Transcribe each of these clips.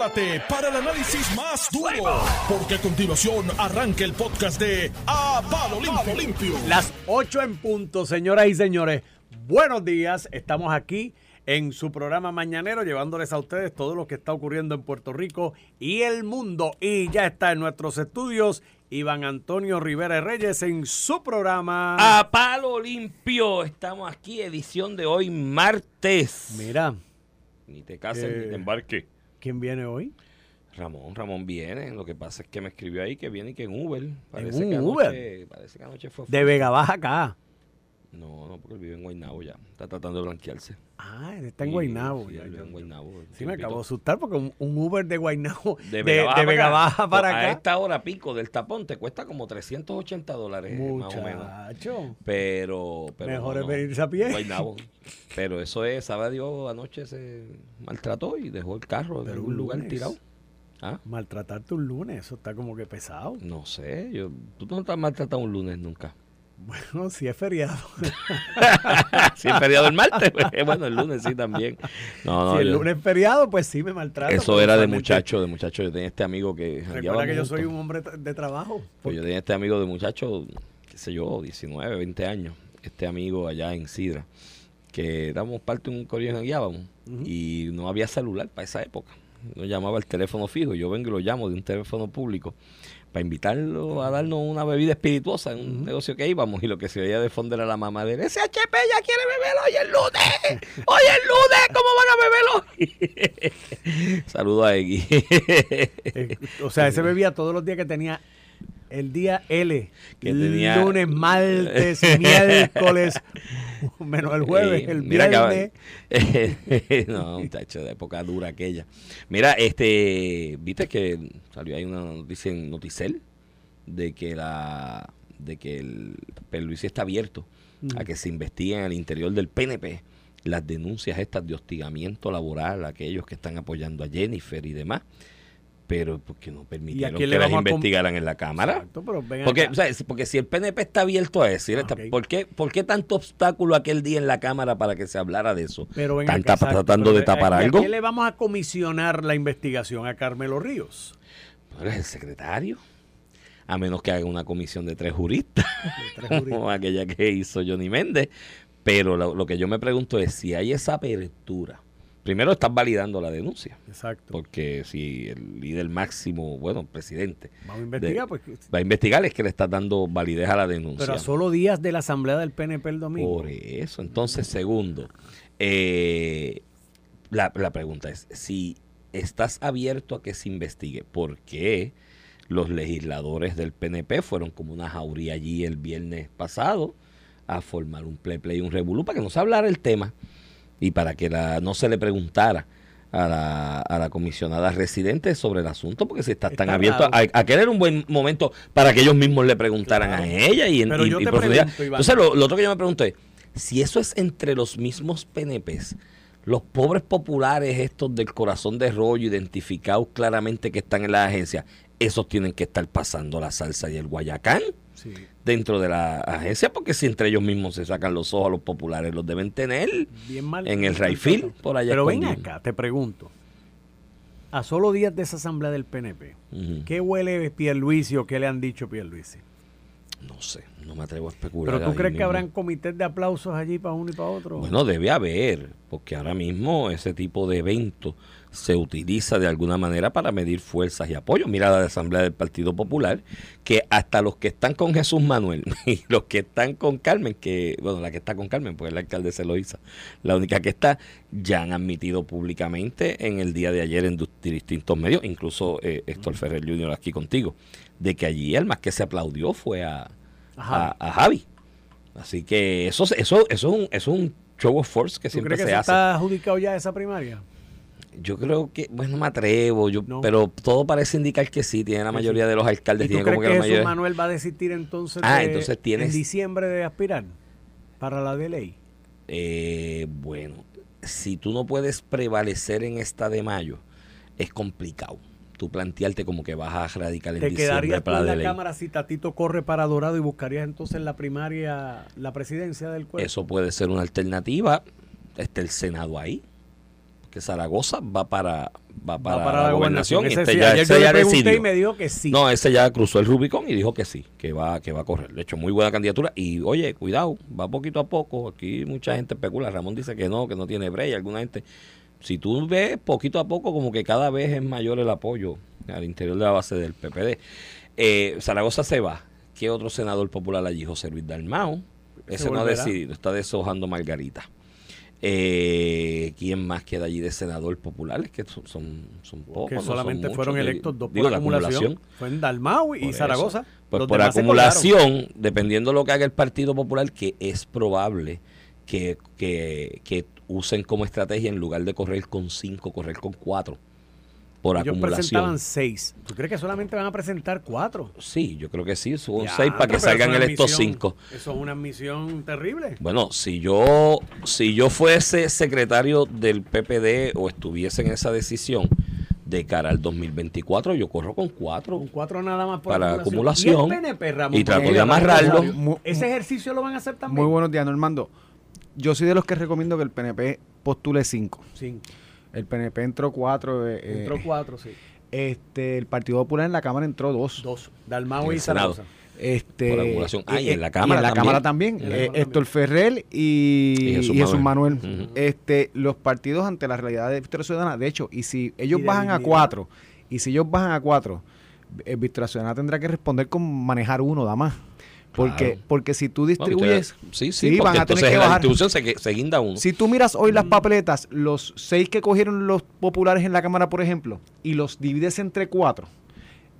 prepárate para el análisis más duro, porque a continuación arranca el podcast de A Palo Limpio. Limpio. Las 8 en punto, señoras y señores. Buenos días, estamos aquí en su programa mañanero llevándoles a ustedes todo lo que está ocurriendo en Puerto Rico y el mundo. Y ya está en nuestros estudios Iván Antonio Rivera Reyes en su programa. A palo limpio. Estamos aquí, edición de hoy, martes. Mira. Ni te cases Eh, ni te embarques. ¿Quién viene hoy? Ramón, Ramón viene. Lo que pasa es que me escribió ahí que viene y que en Uber. Parece un que Uber? Anoche, parece que anoche fue. De Vega Baja acá. No, no, porque él vive en Guaynabo ya. Está tratando de blanquearse. Ah, él está en Guaynabo. sí, ya, él vive en Guaynabo. Sí, me acabo de asustar porque un, un Uber de Guaynabo, de, De de Vega Baja, para, para A acá. esta hora pico del tapón te cuesta como 380 dólares, más o menos. Muchacho. Pero, pero Mejor no, es venirse a pie. Guaynabo. Pero eso es, sabe Dios, anoche se maltrató y dejó el carro en algún un lugar tirado. ¿Ah? Maltratarte un lunes, eso está como que pesado. No sé, yo, tú no estás maltratado un lunes nunca. Bueno, si es feriado. si es feriado el martes, bueno, el lunes sí también. No, no, si el yo- lunes es feriado, pues sí me maltrato. eso era de muchacho, de muchacho. Yo tenía este amigo que Recuerda que yo soy un hombre de trabajo. Pues yo tenía este amigo de muchacho, qué sé yo, 19, 20 años. Este amigo allá en Sidra, que éramos parte de un colegio que jangueábamos Ujú. y no había celular para esa época. No llamaba el teléfono fijo. Yo vengo y lo llamo de un teléfono público para invitarlo a darnos una bebida espirituosa en un negocio que íbamos y lo que se oía de fondo era la mamá de él, SHP ya quiere beber hoy el lunes, hoy el lunes, ¿cómo van a beber hoy? Saludo a Egui. Eh, o sea, ese bebía todos los días que tenía el día L. Que tenía- Lunes, martes, miércoles, menos el jueves, el mira viernes. que- no, muchacho, de época dura aquella. Mira, este, viste que salió ahí una noticia en Noticel de que la de que el Luis está abierto a que se investiguen al interior del PNP las denuncias estas de hostigamiento laboral a aquellos que están apoyando a Jennifer y demás. Pero porque no permitieron que las investigaran en la Cámara. Exacto, pero Porque, o sea, porque si el PNP está abierto a decir, esta- Ok. ¿por, qué, ¿por qué tanto obstáculo aquel día en la Cámara para que se hablara de eso? Pero ¿Están acá, tratando pero de tapar ¿a- y a algo? quién le vamos a comisionar la investigación? ¿A Carmelo Ríos? ¿No eres el secretario? A menos que haga una comisión de tres juristas, De tres juristas. como aquella que hizo Johnny Méndez. Pero lo, lo que yo me pregunto es si hay esa apertura. Primero estás validando la denuncia, Exacto. porque si el líder máximo, bueno, presidente, Vamos a investigar, de- pues. va a investigar es que le estás dando validez a la denuncia. Pero a solo días de la asamblea del PNP el domingo. Por eso. Entonces, segundo, eh, la, la pregunta es, si estás abierto a que se investigue, ¿por qué los legisladores del PNP fueron como una jauría allí el viernes pasado a formar un play play y un revolú para que no se hablara el tema y para que la, no se le preguntara a la, a la comisionada residente sobre el asunto, porque si está, tan Está abierto, raro. a, aquel era un buen momento para que ellos mismos le preguntaran Claro. a ella y en Pero y- yo y te profundidad. pregunto, Iván. Entonces, lo, lo otro que yo me pregunto es, si eso es entre los mismos PNPs, los pobres populares estos del corazón de rollo, identificados claramente que están en la agencia, esos tienen que estar pasando la salsa y el guayacán Sí. dentro de la agencia, porque si entre ellos mismos se sacan los ojos a los populares, los deben tener Bien mal. en el Rayfield, por allá Pero ven acá, te pregunto. A solo días de esa asamblea del PNP, Ujú. ¿qué huele Pierluisi o qué le han dicho Pierluisi? No sé, no me atrevo a especular. ¿Pero tú crees que habrán comités de aplausos allí para uno y para otro? Bueno, debe haber, porque ahora mismo ese tipo de evento se utiliza de alguna manera para medir fuerzas y apoyo. Mira la Asamblea del Partido Popular, que hasta los que están con Jesús Manuel y los que están con Carmen, que, bueno, la que está con Carmen, porque el alcalde se lo hizo, la única que está, ya han admitido públicamente en el día de ayer en distintos medios, incluso eh, Héctor Ferrer Jr. aquí contigo, de que allí el más que se aplaudió fue a, a, a Javi. Así que eso, eso, eso, es un, eso es un show of force que ¿Tú siempre crees que se se hace. está adjudicado ya esa primaria? Yo creo que, bueno, no me atrevo, yo, No. pero todo parece indicar que sí, tiene la mayoría de los alcaldes, ¿Y tú tiene crees como que, que la mayoría. Manuel va a desistir entonces, Ah, de- entonces tienes- en diciembre de aspirar para la de ley? Eh, bueno, si tú no puedes prevalecer en esta de mayo, es complicado. Tú plantearte como que vas a radical en ¿Te quedarías tú para en la. Cámara si Tatito corre para Dorado y buscarías entonces en la primaria la presidencia del cuerpo? Eso puede ser una alternativa. Está el Senado ahí. Que Zaragoza va para, va Va para, la gobernación. Ese este sí, ya, ayer ese yo le ya pregunté y me dijo que sí. No, ese ya cruzó el Rubicón y dijo que sí, que va, que va a correr. De hecho, muy buena candidatura. Y oye, cuidado, va poquito a poco. Aquí mucha gente especula. Ramón dice que no, que no tiene break. Alguna gente. Si tú ves poquito a poco, como que cada vez es mayor el apoyo al interior de la base del PPD. Eh, Zaragoza se va. ¿Qué otro senador popular allí? José Luis Dalmao. Ese no ha decidido, está deshojando Margarita. Eh, ¿Quién más queda allí de senador popular? Es que son, son, son pocos. que no son solamente muchos. fueron electos dos digo, por la acumulación. Fue en Dalmau y Por eso. Zaragoza. Pues por acumulación, dependiendo de lo que haga el Partido Popular, que es probable que, que, que usen como estrategia en lugar de correr con cinco, correr con cuatro. Por Ellos acumulación. presentaban seis. ¿Tú crees que solamente van a presentar cuatro? Sí, yo creo que sí, son Ya, seis para que salgan es una electos misión- cinco. Eso es una misión terrible. Bueno, si yo, si yo fuese secretario del PPD o estuviese en esa decisión de cara al 2024, yo corro con cuatro. Con cuatro nada más por Para acumulación. acumulación. Y el PNP, Ramón, Y trato de amarrarlo. Ese ejercicio lo van a hacer también. Muy buenos días, Normando. Yo soy de los que recomiendo que el PNP postule 5. Sí. El PNP entró 4. Entró cuatro, sí. este, el Partido Popular en la Cámara entró 2. Dos. Dalmau y. Zaragoza. Este, Por acumulación. Ah, y eh, en la Cámara en la también. Cámara también. En la eh, Héctor Ferrer y, Y y Jesús Jesús, Manuel. Este, los partidos ante la realidad de Victoria Ciudadana, de hecho, y si ellos bajan a. 4, y si ellos bajan a 4, eh, Victoria Ciudadana tendrá que responder con manejar uno, da más. Porque, Claro. porque si tú Bueno, distribuyes, ustedes- sí, sí, sí, porque van a tener entonces que la bajar. distribución se, que- se guinda uno. Si tú miras hoy Mm. las papeletas, los seis que cogieron los populares en la Cámara, por ejemplo, y los divides entre cuatro,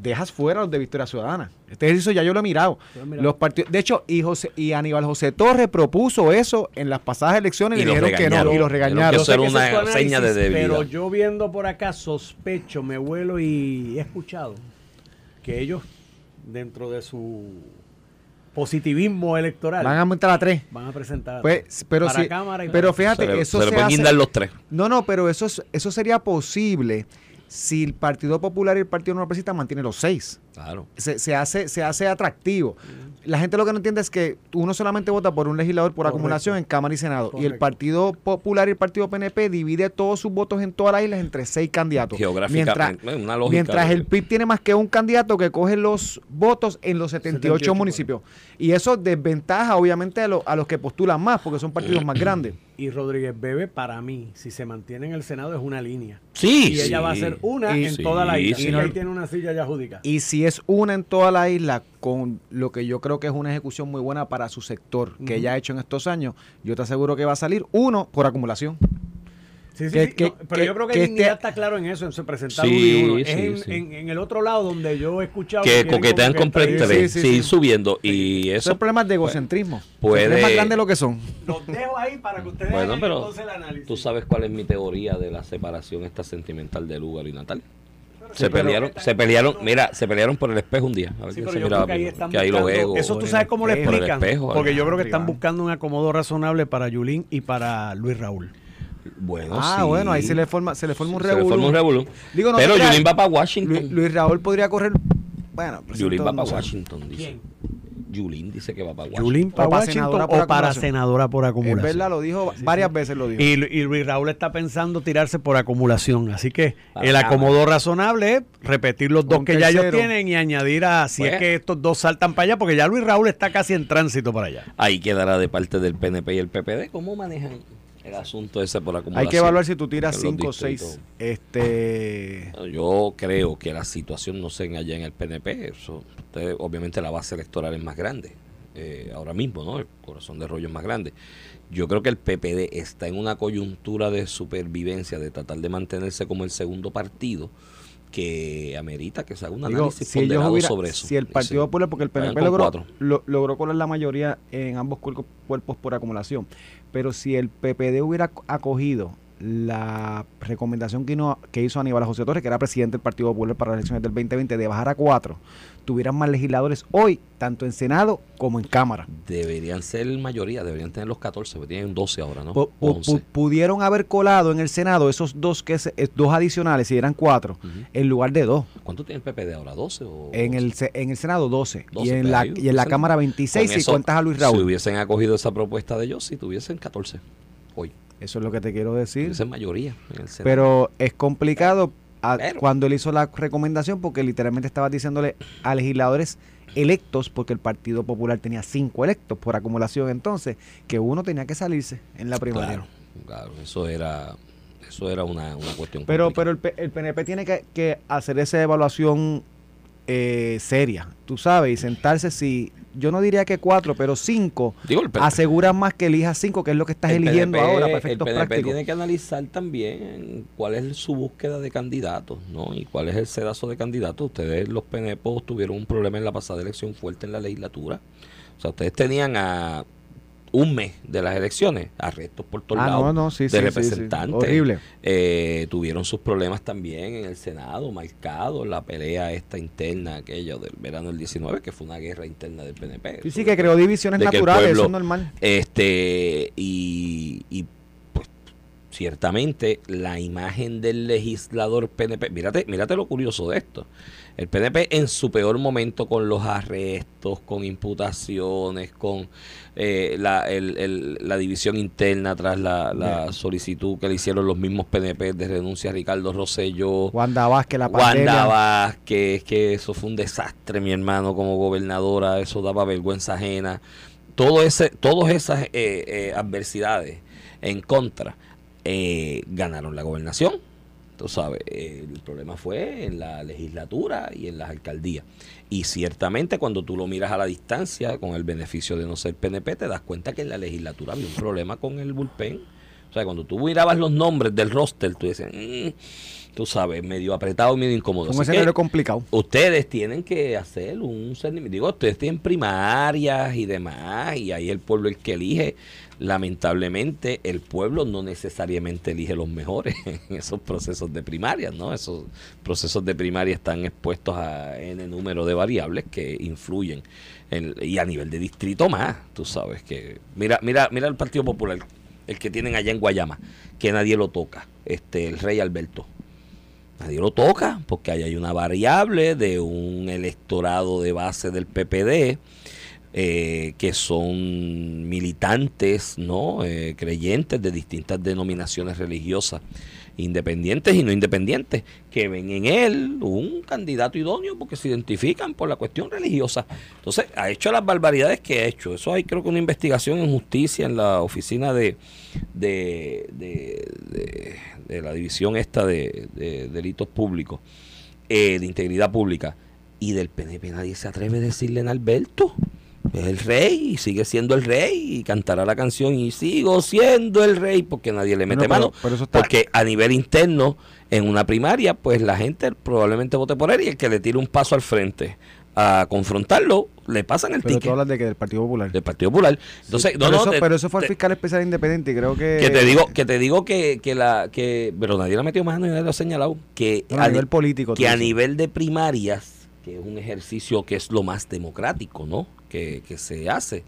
dejas fuera los de Victoria Ciudadana. Este ejercicio ya yo lo he mirado. Lo he mirado. Los partidos, de hecho, y, José, y Aníbal José Torres propuso eso en las pasadas elecciones y, dijeron que no, y los regañaron. Yo sé que una análisis, seña de debilidad. Pero yo viendo por acá, sospecho, me vuelo y he escuchado que ellos, dentro de su positivismo electoral, Van a aumentar a tres. van a presentar Pues, pero para sí, Cámara y pero fíjate, se le, eso se le se pueden hace- los tres. No, no, pero eso, es- eso sería posible si el Partido Popular y el Partido No Progresista mantienen los seis. Claro. se, se hace, se hace atractivo. La gente lo que no entiende es que uno solamente vota por un legislador por Correcto. acumulación en Cámara y Senado. Y el. Partido Popular y el Partido PNP divide todos sus votos en todas las islas entre seis candidatos. Mientras, Geográficamente, una lógica. mientras de- el PIB tiene más que un candidato que coge los votos en los 78, 78 municipios. Y eso desventaja obviamente a, lo- a los que postulan más porque son partidos más grandes. Y Rodríguez Bebe, para mí, si se mantiene en el Senado, es una línea. Sí, Y ella va a ser una Y- en sí, toda la isla. sí. Y ahí tiene una silla ya adjudicada. Y si es una en toda la isla, con lo que yo creo que es una ejecución muy buena para su sector, que ella ha hecho en estos años, yo te aseguro que va a salir uno por acumulación. Sí, sí, que- sí, que- no, pero que- yo creo que, que Dignidad este- está claro en eso, en su presentar Sí, uno y uno. Es sí, en, sí. en- en el otro lado donde yo he escuchado que coquetean con sí, sí, sí, ir sí. subiendo. Y Esos eso, problemas de egocentrismo. puede- Se creen más grandes de lo que son. Los dejo ahí para que ustedes bueno, pero entonces el análisis. tú sabes cuál es mi teoría de la separación esta sentimental de Lugaro y Natal. Sí, Se pelearon, se pelearon, mira, se pelearon por el espejo un día. A ver Sí, pero se yo miraba creo que ahí están que ahí los buscando- egos. Eso tú sabes cómo le espejo, por el explican. espejo, porque yo creo que están buscando un acomodo razonable para Yulín y para Luis Raúl. Bueno, ah, sí. bueno, ahí se le forma, se le forma un Se le forma un revolú. revolú. Digo, no Pero Yulín va para Washington. Luis Raúl podría correr. Bueno, pero Yulín va para. Washington, dice. Yulín dice que va para Washington. Yulín para O para Washington senadora por o para acumulación. senadora por Es acumulación. verdad, lo dijo, varias veces lo dijo. Y, Lu- y Luis Raúl está pensando tirarse por acumulación. Así que Para el acomodo razonable es repetir los dos que ya ellos tienen y añadir a si Pues. es que estos dos saltan para allá, porque ya Luis Raúl está casi en tránsito para allá. Ahí quedará de parte del PNP y el PPD. ¿Cómo manejan el asunto ese por acumulación? Hay que evaluar si tú tiras en los 5 o 6. distritos? Este. Yo creo que la situación no se allá en el PNP. Eso, usted- obviamente la base electoral es más grande. eh, ahora mismo, ¿no? El corazón de rollo es más grande. Yo creo que el PPD está en una coyuntura de supervivencia, de tratar de mantenerse como el segundo partido que amerita que se haga un Digo, análisis si, ellos ponderado hubiera- sobre eso. si el. Partido Popular, porque el PNP logró, lo- logró colar la mayoría en ambos cuerpos, por acumulación, pero si el PPD hubiera ac- acogido la recomendación que, no- que hizo Aníbal José Torres, que era presidente del Partido Popular para las elecciones del 2020, de bajar a cuatro, tuvieran más legisladores hoy, tanto en Senado como en Cámara. Deberían ser mayoría, deberían tener los 14, porque tienen 12 ahora, ¿no? Pu- pu- 11. pu- pudieron haber colado en el Senado esos dos que se- eh, dos adicionales, si eran cuatro, en lugar de dos. ¿Cuánto tiene el PPD ahora? ¿12 o En el, en el Senado 12, 12, y, en pues la, y en la Cámara 26 Con si cuentas a Luis Si Raúl. hubiesen acogido esa propuesta de ellos, si tuviesen 14 hoy. Eso es lo que te quiero decir. Esa es mayoría en el. Pero es complicado a- Pero- cuando él hizo la recomendación porque literalmente estaba diciéndole a legisladores electos, porque el Partido Popular tenía cinco electos por acumulación entonces, que uno tenía que salirse en la primaria. Claro, claro, eso era, eso era una, una cuestión. Pero, complicada. pero el, el PNP tiene que, que hacer esa evaluación eh, seria, tú sabes, y sentarse si, yo no diría que cuatro, pero cinco, Digo, el aseguran más que elijas cinco, que es lo que estás el eligiendo PNP ahora para El PNP prácticos. tiene que analizar también cuál es su búsqueda de candidatos, ¿no? Y cuál es el sedazo de candidatos. Ustedes, los PNP, tuvieron un problema en la pasada elección fuerte en la legislatura. O sea, ustedes tenían a un mes de las elecciones, arrestos por todos Ah, lados no, no, sí, de sí, sí, sí. representantes. Horrible. Eh, tuvieron sus problemas también en el Senado, marcados, la pelea esta interna, aquella del verano del 19, que fue una guerra interna del PNP. Sí, sí, que creó divisiones naturales, eso pueblo- es normal. Este, y, y, pues ciertamente la imagen del legislador PNP, mírate, mírate lo curioso de esto. El PNP en su peor momento con los arrestos, con imputaciones, con eh, la, el- el- la división interna tras la, la solicitud que le hicieron los mismos PNP de renuncia a Ricardo Rosselló. Wanda Vázquez, la Wanda pandemia. Vázquez, que eso fue un desastre, mi hermano, como gobernadora, eso daba vergüenza ajena. Todo ese, todas esas eh, eh, adversidades en contra eh, ganaron la gobernación. Tú sabes, el problema fue en la legislatura y en las alcaldías. Y ciertamente cuando tú lo miras a la distancia, con el beneficio de no ser PNP, te das cuenta que en la legislatura había un problema con el bullpen. O sea, cuando tú mirabas los nombres del roster, tú decías, "Mm", tú sabes, medio apretado medio incómodo. Un escenario complicado. ustedes tienen que hacer un. Digo, ustedes tienen primarias y demás, y ahí el pueblo el que elige. Lamentablemente, el pueblo no necesariamente elige los mejores en esos procesos de primarias, ¿no? Esos procesos de primaria están expuestos a N número de variables que influyen. en- y a nivel de distrito más, tú sabes que... Mira, mira, mira el Partido Popular, el que tienen allá en Guayama, que nadie lo toca, este, el rey Alberto. Nadie lo toca porque ahí hay una variable de un electorado de base del PPD eh, que son militantes, ¿no? Eh, creyentes de distintas denominaciones religiosas, independientes y no independientes, que ven en él un candidato idóneo porque se identifican por la cuestión religiosa. Entonces, ha hecho las barbaridades que ha hecho. Eso hay creo que una investigación en justicia en la oficina de, de, de, de- de la división esta de, de delitos públicos, eh, de integridad pública. Y del PNP nadie se atreve a decirle en Alberto. Es el rey y sigue siendo el rey y cantará la canción y sigo siendo el rey porque nadie le mete pero- mano. pero eso está- Porque a nivel interno, en una primaria, pues la gente probablemente vote por él y el que le tire un paso al frente a confrontarlo, le pasan el Pero tú hablas de que del Partido Popular. del Partido Popular. Entonces, no, pero, no, eso, te- pero eso fue el te- fiscal especial independiente y creo que... que te digo, que te digo que, que la, que, pero nadie le ha metido mano y nadie lo ha señalado, que a nivel ni- político. que a dices. nivel de primarias, que es un ejercicio que es lo más democrático, ¿no? Que, que se hace.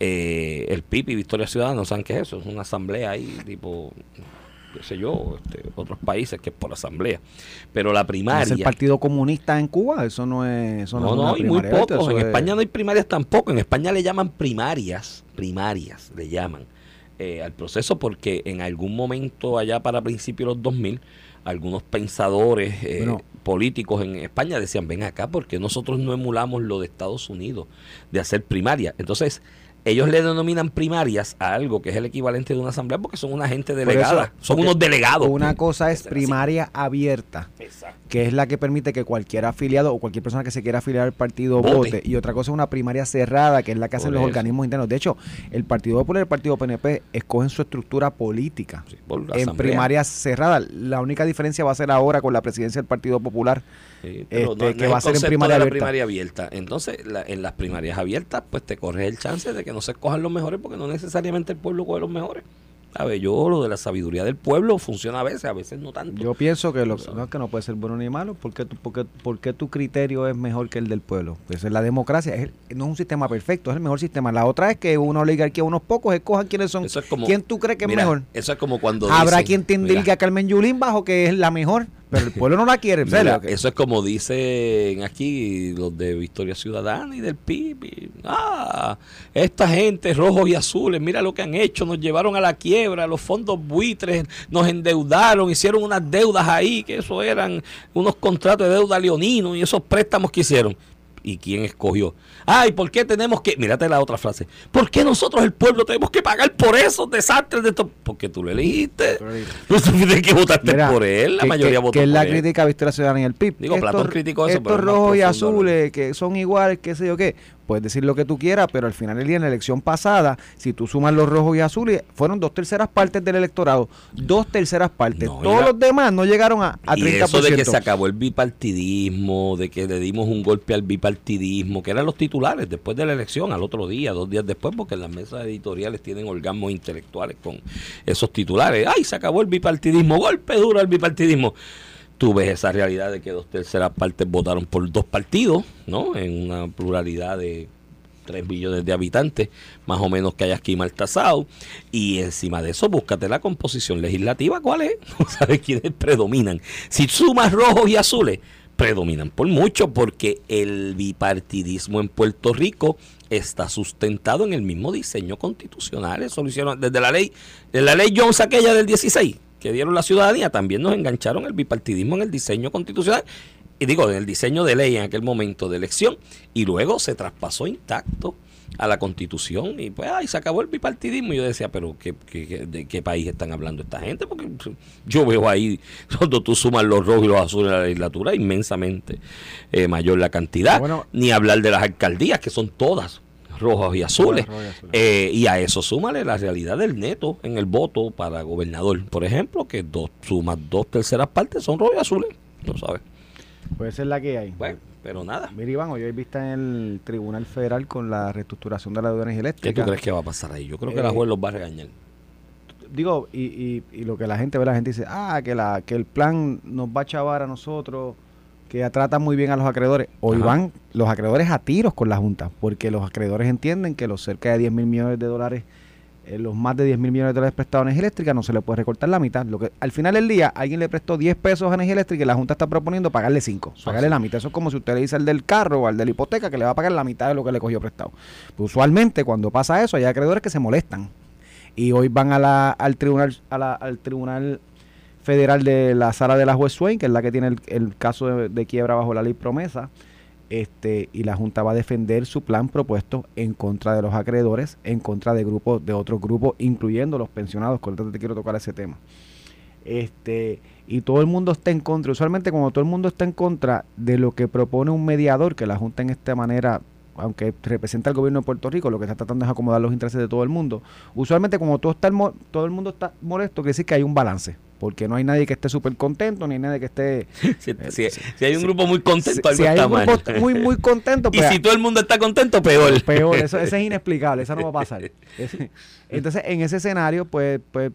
eh, el PIB y Victoria Ciudadana, ¿saben qué es eso? Es una asamblea ahí, tipo, qué sé yo, este, otros países que es por asamblea. Pero la ¿Es primaria... el Partido Comunista en Cuba? Eso no es... Eso no, No, es no, y muy pocos. En es- España no hay primarias tampoco. En España le llaman primarias, primarias le llaman eh, al proceso porque en algún momento allá para principios de los 2000, algunos pensadores eh, Bueno. políticos en España decían, ven acá porque nosotros no emulamos lo de Estados Unidos de hacer primaria. Entonces, ellos le denominan primarias a algo que es el equivalente de una asamblea porque son una gente delegada, eso, son unos delegados. Una pues. cosa es Así. primaria abierta, Exacto. que es la que permite que cualquier afiliado o cualquier persona que se quiera afiliar al partido Vote. vote. Y otra cosa es una primaria cerrada, que es la que hacen Por los eso. organismos internos. De hecho, el Partido Popular y el Partido PNP escogen su estructura política. Sí, en primarias cerradas. La única diferencia va a ser ahora con la presidencia del Partido Popular. Sí, pero Este, no- que no va a ser en primaria de la abierta. primaria abierta. Entonces, la- en las primarias abiertas, pues te corres el chance de que no se escojan los mejores, porque no necesariamente el pueblo coge los mejores. A ver, yo lo de la sabiduría del pueblo funciona a veces, a veces no tanto. Yo pienso que lo, no es que no puede ser bueno ni malo, porque tu, porque, porque tu criterio es mejor que el del pueblo. Pues es la democracia, es no es un sistema perfecto, es el mejor sistema. La otra es que una oligarquía, unos pocos escojan quiénes son. Eso es como- ¿Quién tú crees que es mejor? Eso es como cuando Habrá dicen, quien te indique a Carmen Yulín bajo que es la mejor, pero el pueblo no la quiere. Mira, eso es como dicen aquí los de Victoria Ciudadana y del PIB. Ah, esta gente rojos y azules, mira lo que han hecho, nos llevaron a la quiebra, los fondos buitres nos endeudaron, hicieron unas deudas ahí, que eso eran unos contratos de deuda leoninos y esos préstamos que hicieron. ¿Y quién escogió? Ay, ¿por qué tenemos que.? Mírate la otra frase. ¿Por qué nosotros, el pueblo, tenemos que pagar por esos desastres de estos? Porque tú lo elegiste. No supiste que votaste Mira, por él. La que- mayoría que, votó que es por la él. crítica a Victoria Ciudadana y el PIB. Digo, Platón criticó eso, pero Estos es más rojos y azules que son iguales, qué sé yo qué. Puedes decir lo que tú quieras, pero al final del día, en la elección pasada, si tú sumas los rojos y azules, fueron dos terceras partes del electorado. Dos terceras partes. No, Todos la- los demás no llegaron a, a 30%. Y eso de que se acabó el bipartidismo, de que le dimos un golpe al bipartidismo, que eran los titulares después de la elección, al otro día, dos días después, porque las mesas editoriales tienen orgasmos intelectuales con esos titulares. ¡Ay, se acabó el bipartidismo! ¡Golpe duro al bipartidismo! Tú ves esa realidad de que dos terceras partes votaron por dos partidos, ¿no? En una pluralidad de 3 millones de habitantes, más o menos que hay aquí maltasado. Y encima de eso, búscate la composición legislativa. ¿Cuál es? No sabes quiénes predominan. Si sumas rojos y azules, predominan por mucho, porque el bipartidismo en Puerto Rico está sustentado en el mismo diseño constitucional. Eso lo desde la ley, de la ley Jones aquella del 16, que dieron la ciudadanía, también nos engancharon el bipartidismo en el diseño constitucional y digo, en el diseño de ley en aquel momento de elección, y luego se traspasó intacto a la constitución y pues ay, se acabó el bipartidismo. Y yo decía pero ¿qué, qué- de qué país están hablando esta gente porque yo veo ahí cuando tú sumas los rojos y los azules a la legislatura inmensamente eh, mayor la cantidad. Bueno. ni hablar de las alcaldías que son todas rojas y azules Rojas y azules. Eh, y a eso súmale la realidad del neto en el voto para gobernador por ejemplo que dos sumas dos terceras partes son rojos y azules no sabes esa es la que hay. bueno, pero nada. Mira, Iván, hoy hay vista en el Tribunal Federal con la reestructuración de la deuda energía ¿Qué tú crees que va a pasar ahí? Yo creo que Eh, la juez los va a regañar. digo, y, y, y lo que la gente ve, la gente dice, ah, que, la, que el plan nos va a chavar a nosotros, que trata muy bien a los acreedores. Hoy Ajá. van los acreedores a tiros con la Junta, porque los acreedores entienden que los cerca de 10 mil millones de dólares, eh, los más de 10 mil millones de dólares prestados a energía eléctrica, no se le puede recortar la mitad. Lo que Al final del día, alguien le prestó 10 pesos a energía eléctrica y la Junta está proponiendo pagarle 5, pagarle la mitad. Eso es como si usted le dice al del carro o al de la hipoteca que le va a pagar la mitad de lo que le cogió prestado. Pues usualmente, cuando pasa eso, hay acreedores que se molestan y hoy van a la, al tribunal a la- al tribunal federal de la sala de la juez Swain que es la que tiene el, caso de, quiebra bajo la ley promesa este y la junta va a defender su plan propuesto en contra de los acreedores en contra de grupos de otros grupos incluyendo los pensionados con te quiero tocar ese tema. Este y todo el mundo está en contra usualmente cuando todo el mundo está en contra de lo que propone un mediador que la junta en esta manera aunque representa al gobierno de Puerto Rico, lo que está tratando es acomodar los intereses de todo el mundo. Usualmente, como todo, está mo- todo el mundo está molesto, quiere decir que hay un balance, porque no hay nadie que esté súper contento, ni nadie que esté... Si, si- si hay un grupo muy contento, Eh, Si, algo hay está un mal. grupo muy, muy contento, y pues, si todo el mundo está contento, peor. peor, eso, eso es inexplicable, eso no va a pasar. Entonces, en ese escenario, pues, pues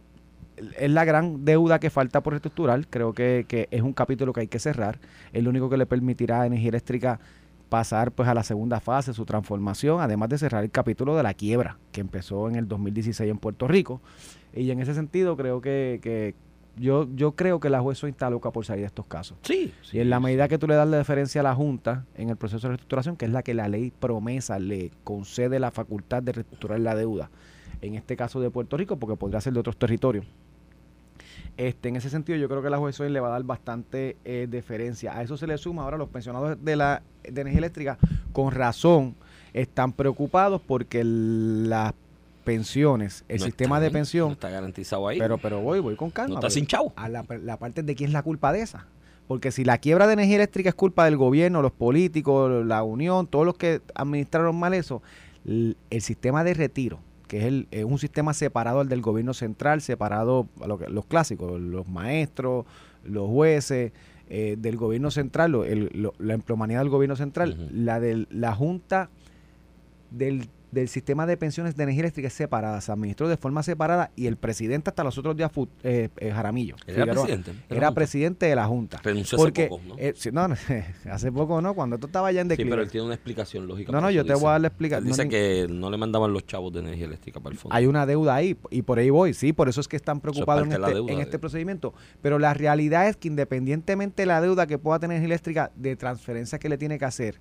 es la gran deuda que falta por reestructurar. Creo que, que es un capítulo que hay que cerrar. Es lo único que le permitirá a energía eléctrica pasar pues a la segunda fase, su transformación, además de cerrar el capítulo de la quiebra que empezó en el 2016 en Puerto Rico. Y en ese sentido creo que, que yo, yo creo que la juez Swain está loca por salir de estos casos. Sí, Y en la medida que tú le das la deferencia a la Junta en el proceso de reestructuración, que es la que la ley promesa le concede la facultad de reestructurar la deuda, en este caso de Puerto Rico, porque podría ser de otros territorios. Este, en ese sentido, yo creo que la juez hoy le va a dar bastante eh, deferencia. A eso se le suma ahora los pensionados de la de energía eléctrica, con razón, están preocupados porque las pensiones, el No sistema está, de pensión, No está garantizado ahí. pero, pero voy, voy con calma. no está sin chavo. a la, la parte de quién es la culpa de esa. Porque si la quiebra de energía eléctrica es culpa del gobierno, los políticos, la unión, todos los que administraron mal eso, el sistema de retiro, que es, el, es un sistema separado al del gobierno central, separado a lo que- los clásicos, los maestros, los jueces, eh, del gobierno central, lo- el- lo- la empleomanía del gobierno central, la de la junta del del sistema de pensiones de energía eléctrica es separada, se administró de forma separada y el presidente hasta los otros días fue eh, eh, Jaramillo. Era Figueroa, presidente de Era Junta. presidente de la Junta. Renunció hace poco, ¿no? eh, sí, no, no, hace poco no, cuando esto estaba ya en Sí, declive. pero él tiene una explicación lógica. No, no, yo te dice. voy a dar la explicación. Dice No, que no le mandaban los chavos de energía eléctrica para el fondo. Hay una deuda ahí y por ahí voy, sí, por eso es que están preocupados en, este, deuda en de- este procedimiento. Pero la realidad es que independientemente de la deuda que pueda tener Energía Eléctrica de transferencias que le tiene que hacer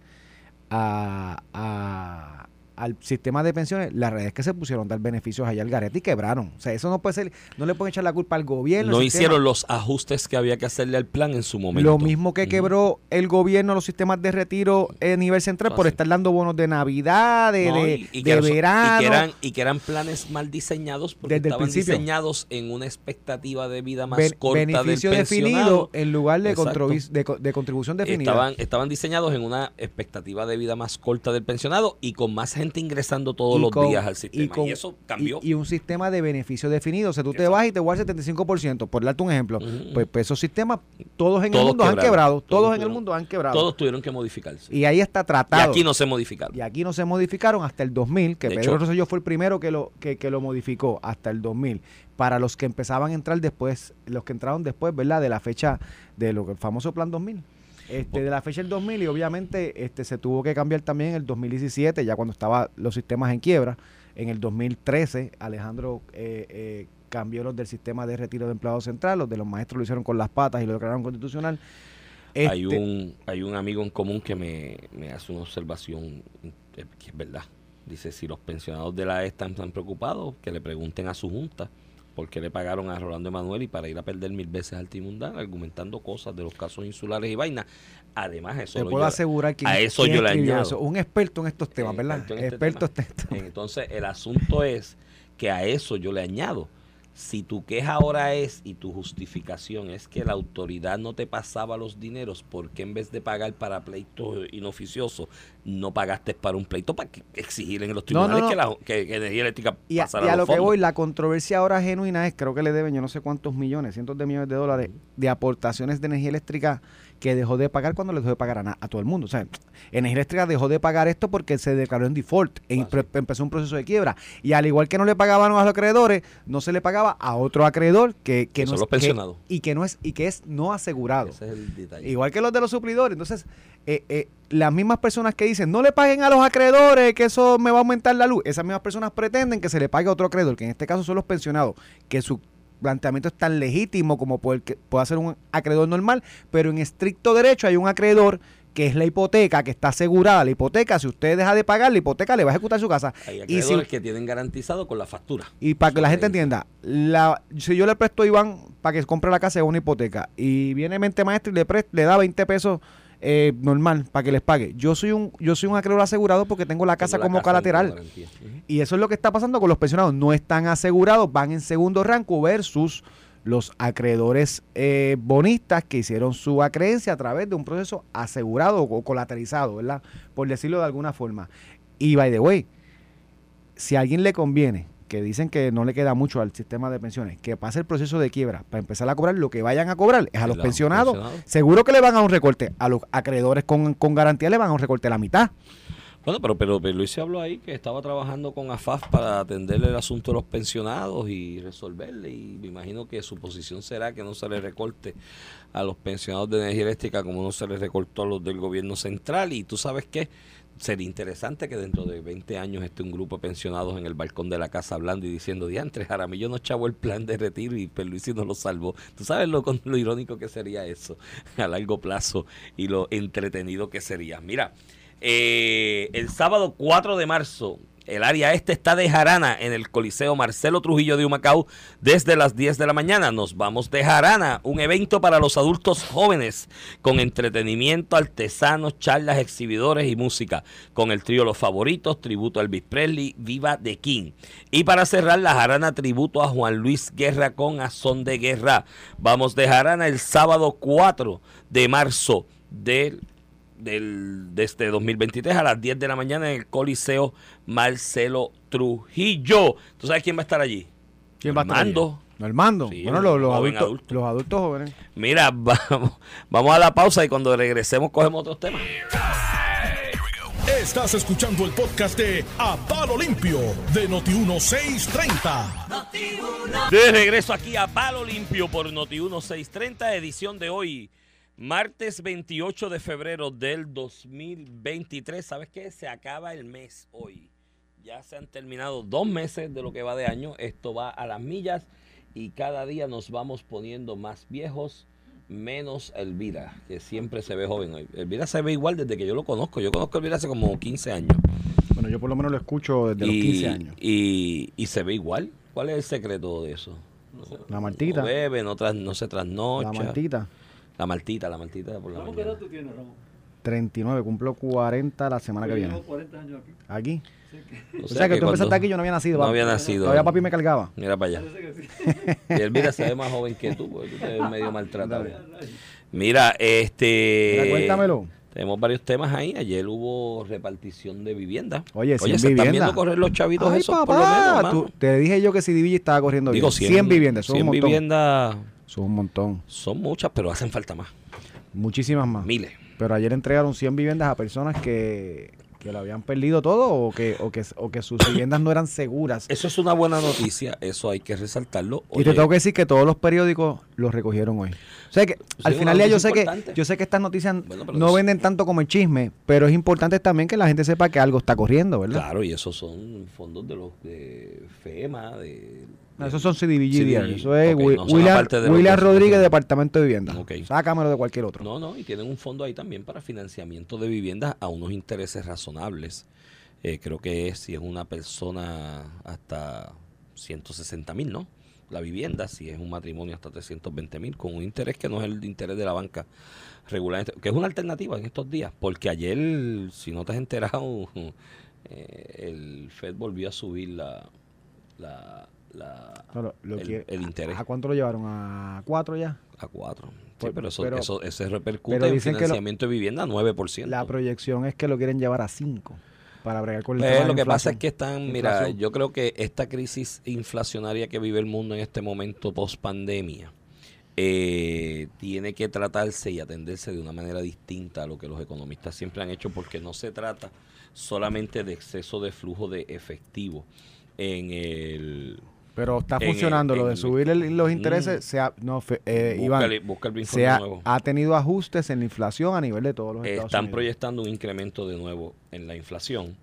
a, a- al sistema de pensiones, la realidad es que se pusieron a dar beneficios allá al garete y quebraron. O sea, eso no puede ser, no le pueden echar la culpa al gobierno. no hicieron los ajustes que había que hacerle al plan en su momento. Lo mismo que quebró el gobierno los sistemas de retiro a nivel central por Fácil. estar dando bonos de Navidad, de, No, de, y- y de que eso- verano. Y que, eran, y que eran planes mal diseñados porque Desde el estaban principio. diseñados en una expectativa de vida más Ben- corta beneficio del definido pensionado. en lugar de, de, de contribución definida. Estaban, estaban diseñados en una expectativa de vida más corta del pensionado y con más gente ingresando todos Y los con- días al sistema. Y, con- eso cambió. Y, y un sistema de beneficio definido. O sea, tú te vas y te guardas 75%, por darte un ejemplo. Pues, pues esos sistemas, todos en Todos el mundo han quebrado. Todos, Todos en el mundo han quebrado. Todos tuvieron que modificarse. Y ahí está Y tratado. aquí no se modificaron. Y aquí no se modificaron hasta el 2000, que De Pedro hecho- Rosselló fue el primero que lo, que, que lo modificó, hasta el 2000. Para los que empezaban a entrar después, los que entraron después, ¿verdad? De la fecha de lo que el famoso Plan 2000. Este, de la fecha del 2000 y obviamente este, se tuvo que cambiar también en el 2017, ya cuando estaban los sistemas en quiebra. En el 2013, Alejandro eh, eh, cambió los del sistema de retiro de empleados central, los de los maestros lo hicieron con las patas y lo declararon constitucional. Hay, Este, un, hay un amigo en común que me, me hace una observación eh, que es verdad. Dice, si los pensionados de la E están tan preocupados, que le pregunten a su junta por qué le pagaron a Rolando Emanuel y para ir a perder mil veces al Timundán, argumentando cosas de los casos insulares y vainas. Además, eso Te puedo lleva- asegurar que a eso yo le añado. Un experto en estos temas, ¿verdad? Experto en este experto tema. en esto. Entonces, el asunto es que a eso yo le añado. Si tu queja ahora es y tu justificación es que la autoridad no te pasaba los dineros, ¿por qué en vez de pagar para pleitos inoficiosos, no pagaste para un pleito para exigir en los No, no, tribunales no. Que, la, que, que energía eléctrica Y a, pasara y a los lo que voy, la controversia ahora genuina es, creo que le deben yo no sé cuántos millones, cientos de millones de dólares de aportaciones de energía eléctrica que dejó de pagar cuando le dejó de pagar a, todo el mundo. O sea, energía eléctrica dejó de pagar esto porque se declaró en default, pre- empezó un proceso de quiebra. Y al igual que no le pagaban a los acreedores, no se le pagaba a otro acreedor que, que Que no es- que- y que no es y que es no asegurado. Ese es el detalle. Igual que los de los suplidores. Entonces, eh, eh, las mismas personas que dicen, no le paguen a los acreedores, que eso me va a aumentar la luz, esas mismas personas pretenden que se le pague a otro acreedor, que en este caso son los pensionados, que su planteamiento es tan legítimo como puede, puede ser un acreedor normal, pero en estricto derecho hay un acreedor que es la hipoteca, que está asegurada. La hipoteca, si usted deja de pagar, la hipoteca le va a ejecutar su casa. Hay Y, si, acreedores que tienen garantizado con la factura. y para que la gente entienda, la, si yo le presto a Iván para que compre la casa de una hipoteca y viene mente maestra y le, prest- le da 20 pesos eh, normal para que les pague, yo soy un yo soy un acreedor asegurado porque tengo la casa Tengo la como casa colateral. Y eso es lo que está pasando con los pensionados. No están asegurados, van en segundo rango versus los acreedores eh, bonistas que hicieron su acreencia a través de un proceso asegurado o colateralizado, ¿verdad? Por decirlo de alguna forma. Y by the way, si a alguien le conviene, que dicen que no le queda mucho al sistema de pensiones, que pase el proceso de quiebra para empezar a cobrar, lo que vayan a cobrar es a los pensionados. pensionados. Seguro que le van a un recorte. A los acreedores con, con garantía le van a un recorte a la mitad. Bueno, pero, pero, pero Luis se habló ahí que estaba trabajando con AFAF para atenderle el asunto de los pensionados y resolverle. Y me imagino que su posición será que no se le recorte a los pensionados de energía eléctrica como no se les recortó a los del gobierno central. Y tú sabes qué, sería interesante que dentro de 20 años esté un grupo de pensionados en el balcón de la casa hablando y diciendo, diantres, Jaramillo no chavo el plan de retiro y Perluisi no lo salvó. Tú sabes lo, lo irónico que sería eso a largo plazo y lo entretenido que sería. Mira, eh, el sábado 4 de marzo, el área este está de Jarana en el Coliseo Marcelo Trujillo de Humacao desde las 10 de la mañana. Nos vamos de Jarana, un evento para los adultos jóvenes con entretenimiento, artesanos, charlas, exhibidores y música. Con el trío Los Favoritos, tributo a Elvis Presley, Viva de King. Y para cerrar, la Jarana tributo a Juan Luis Guerra con Azón de Guerra. Vamos de Jarana el sábado 4 de marzo del del, de este 2023 a las 10 de la mañana en el Coliseo Marcelo Trujillo. ¿Tú sabes quién va a estar allí? ¿Quién va a estar allí? Normando. Normando. Sí, bueno, los, los adultos, adulto. los adultos jóvenes. Mira, vamos, vamos a la pausa y cuando regresemos cogemos otros temas. Estás escuchando el podcast de A Palo Limpio de Noti1630. De regreso aquí a Palo Limpio por Noti 1630, edición de hoy, martes 28 de febrero del 2023. ¿Sabes qué? Se acaba el mes hoy. Ya se han terminado dos meses de lo que va de año. Esto va a las millas y cada día nos vamos poniendo más viejos, menos Elvira, que siempre se ve joven hoy. Elvira se ve igual desde que yo lo conozco. Yo conozco a Elvira hace como 15 años. Bueno, yo por lo menos lo escucho desde los 15 años. Y, y se ve igual. ¿Cuál es el secreto de eso? La martita. No bebe, no, tras- no se trasnocha. La martita. La maltita, la maltita por la ¿Cómo mañana. edad tú tienes, Ramón? 39, cumplo 40 la semana que viene. llevo 40 años aquí. Aquí. O O sea, que, tú empezaste aquí y yo no había nacido. No papi. había nacido. Todavía papi me cargaba. Mira para allá. Y Elvira se ve más joven que tú, porque tú te ves medio maltratado. Mira, este. Mira, cuéntamelo. Tenemos varios temas ahí. Ayer hubo repartición de vivienda. Oye, 100 se están viviendas. viendo correr los chavitos Ay, esos, por lo papá, menos, tú- te dije yo que si Divigi estaba corriendo Digo, bien. 100, 100 viviendas, eso es 100 un montón. viviendas Es un montón. son muchas, pero hacen falta más. Muchísimas más. Miles. Pero ayer entregaron 100 viviendas a personas que, que lo habían perdido todo o que, o que, o que sus viviendas no eran seguras. Eso es una buena noticia, eso hay que resaltarlo. Y te tengo que decir que todos los periódicos los recogieron hoy. O sea que al final ya yo sé que yo sé que estas noticias Bueno, no es- venden tanto como el chisme, pero es importante también que la gente sepa que algo está corriendo, ¿verdad? Claro, y esos son fondos de los de FEMA, de... No, esos son CDBG, eso es ok, Wi- no William, de William Rodríguez. Departamento de Vivienda. Ok. Sácamelo de cualquier otro. No, no, y tienen un fondo ahí también para financiamiento de viviendas a unos intereses razonables. Eh, creo que es, si es una persona hasta 160 mil, ¿no? La vivienda, si es un matrimonio hasta 320 mil, con un interés que no es el interés de la banca regular, que es una alternativa en estos días, porque ayer, si no te has enterado, eh, el Fed volvió a subir la, la, la- No, lo- lo el, que- el interés ¿A cuánto lo llevaron? ¿A cuatro ya? a 4. Sí, Pues, pero eso, pero- eso, eso repercute pero en dicen que lo- financiamiento de vivienda 9%. La proyección es que lo quieren llevar a cinco para bregar con el Pues tema de lo que inflación. pasa es que están, mira, Inflación. yo creo que esta crisis inflacionaria que vive el mundo en este momento post pandemia eh, tiene que tratarse y atenderse de una manera distinta a lo que los economistas siempre han hecho, porque no se trata solamente de exceso de flujo de efectivo en el Pero está en el- funcionando. lo de subir el- los intereses, Mm. se ha, no, fe- eh, Búscale- Iván, busca el informe se ha, nuevo. ha tenido ajustes en la inflación a nivel de todos los Estados Están Unidos. proyectando un incremento de nuevo en la inflación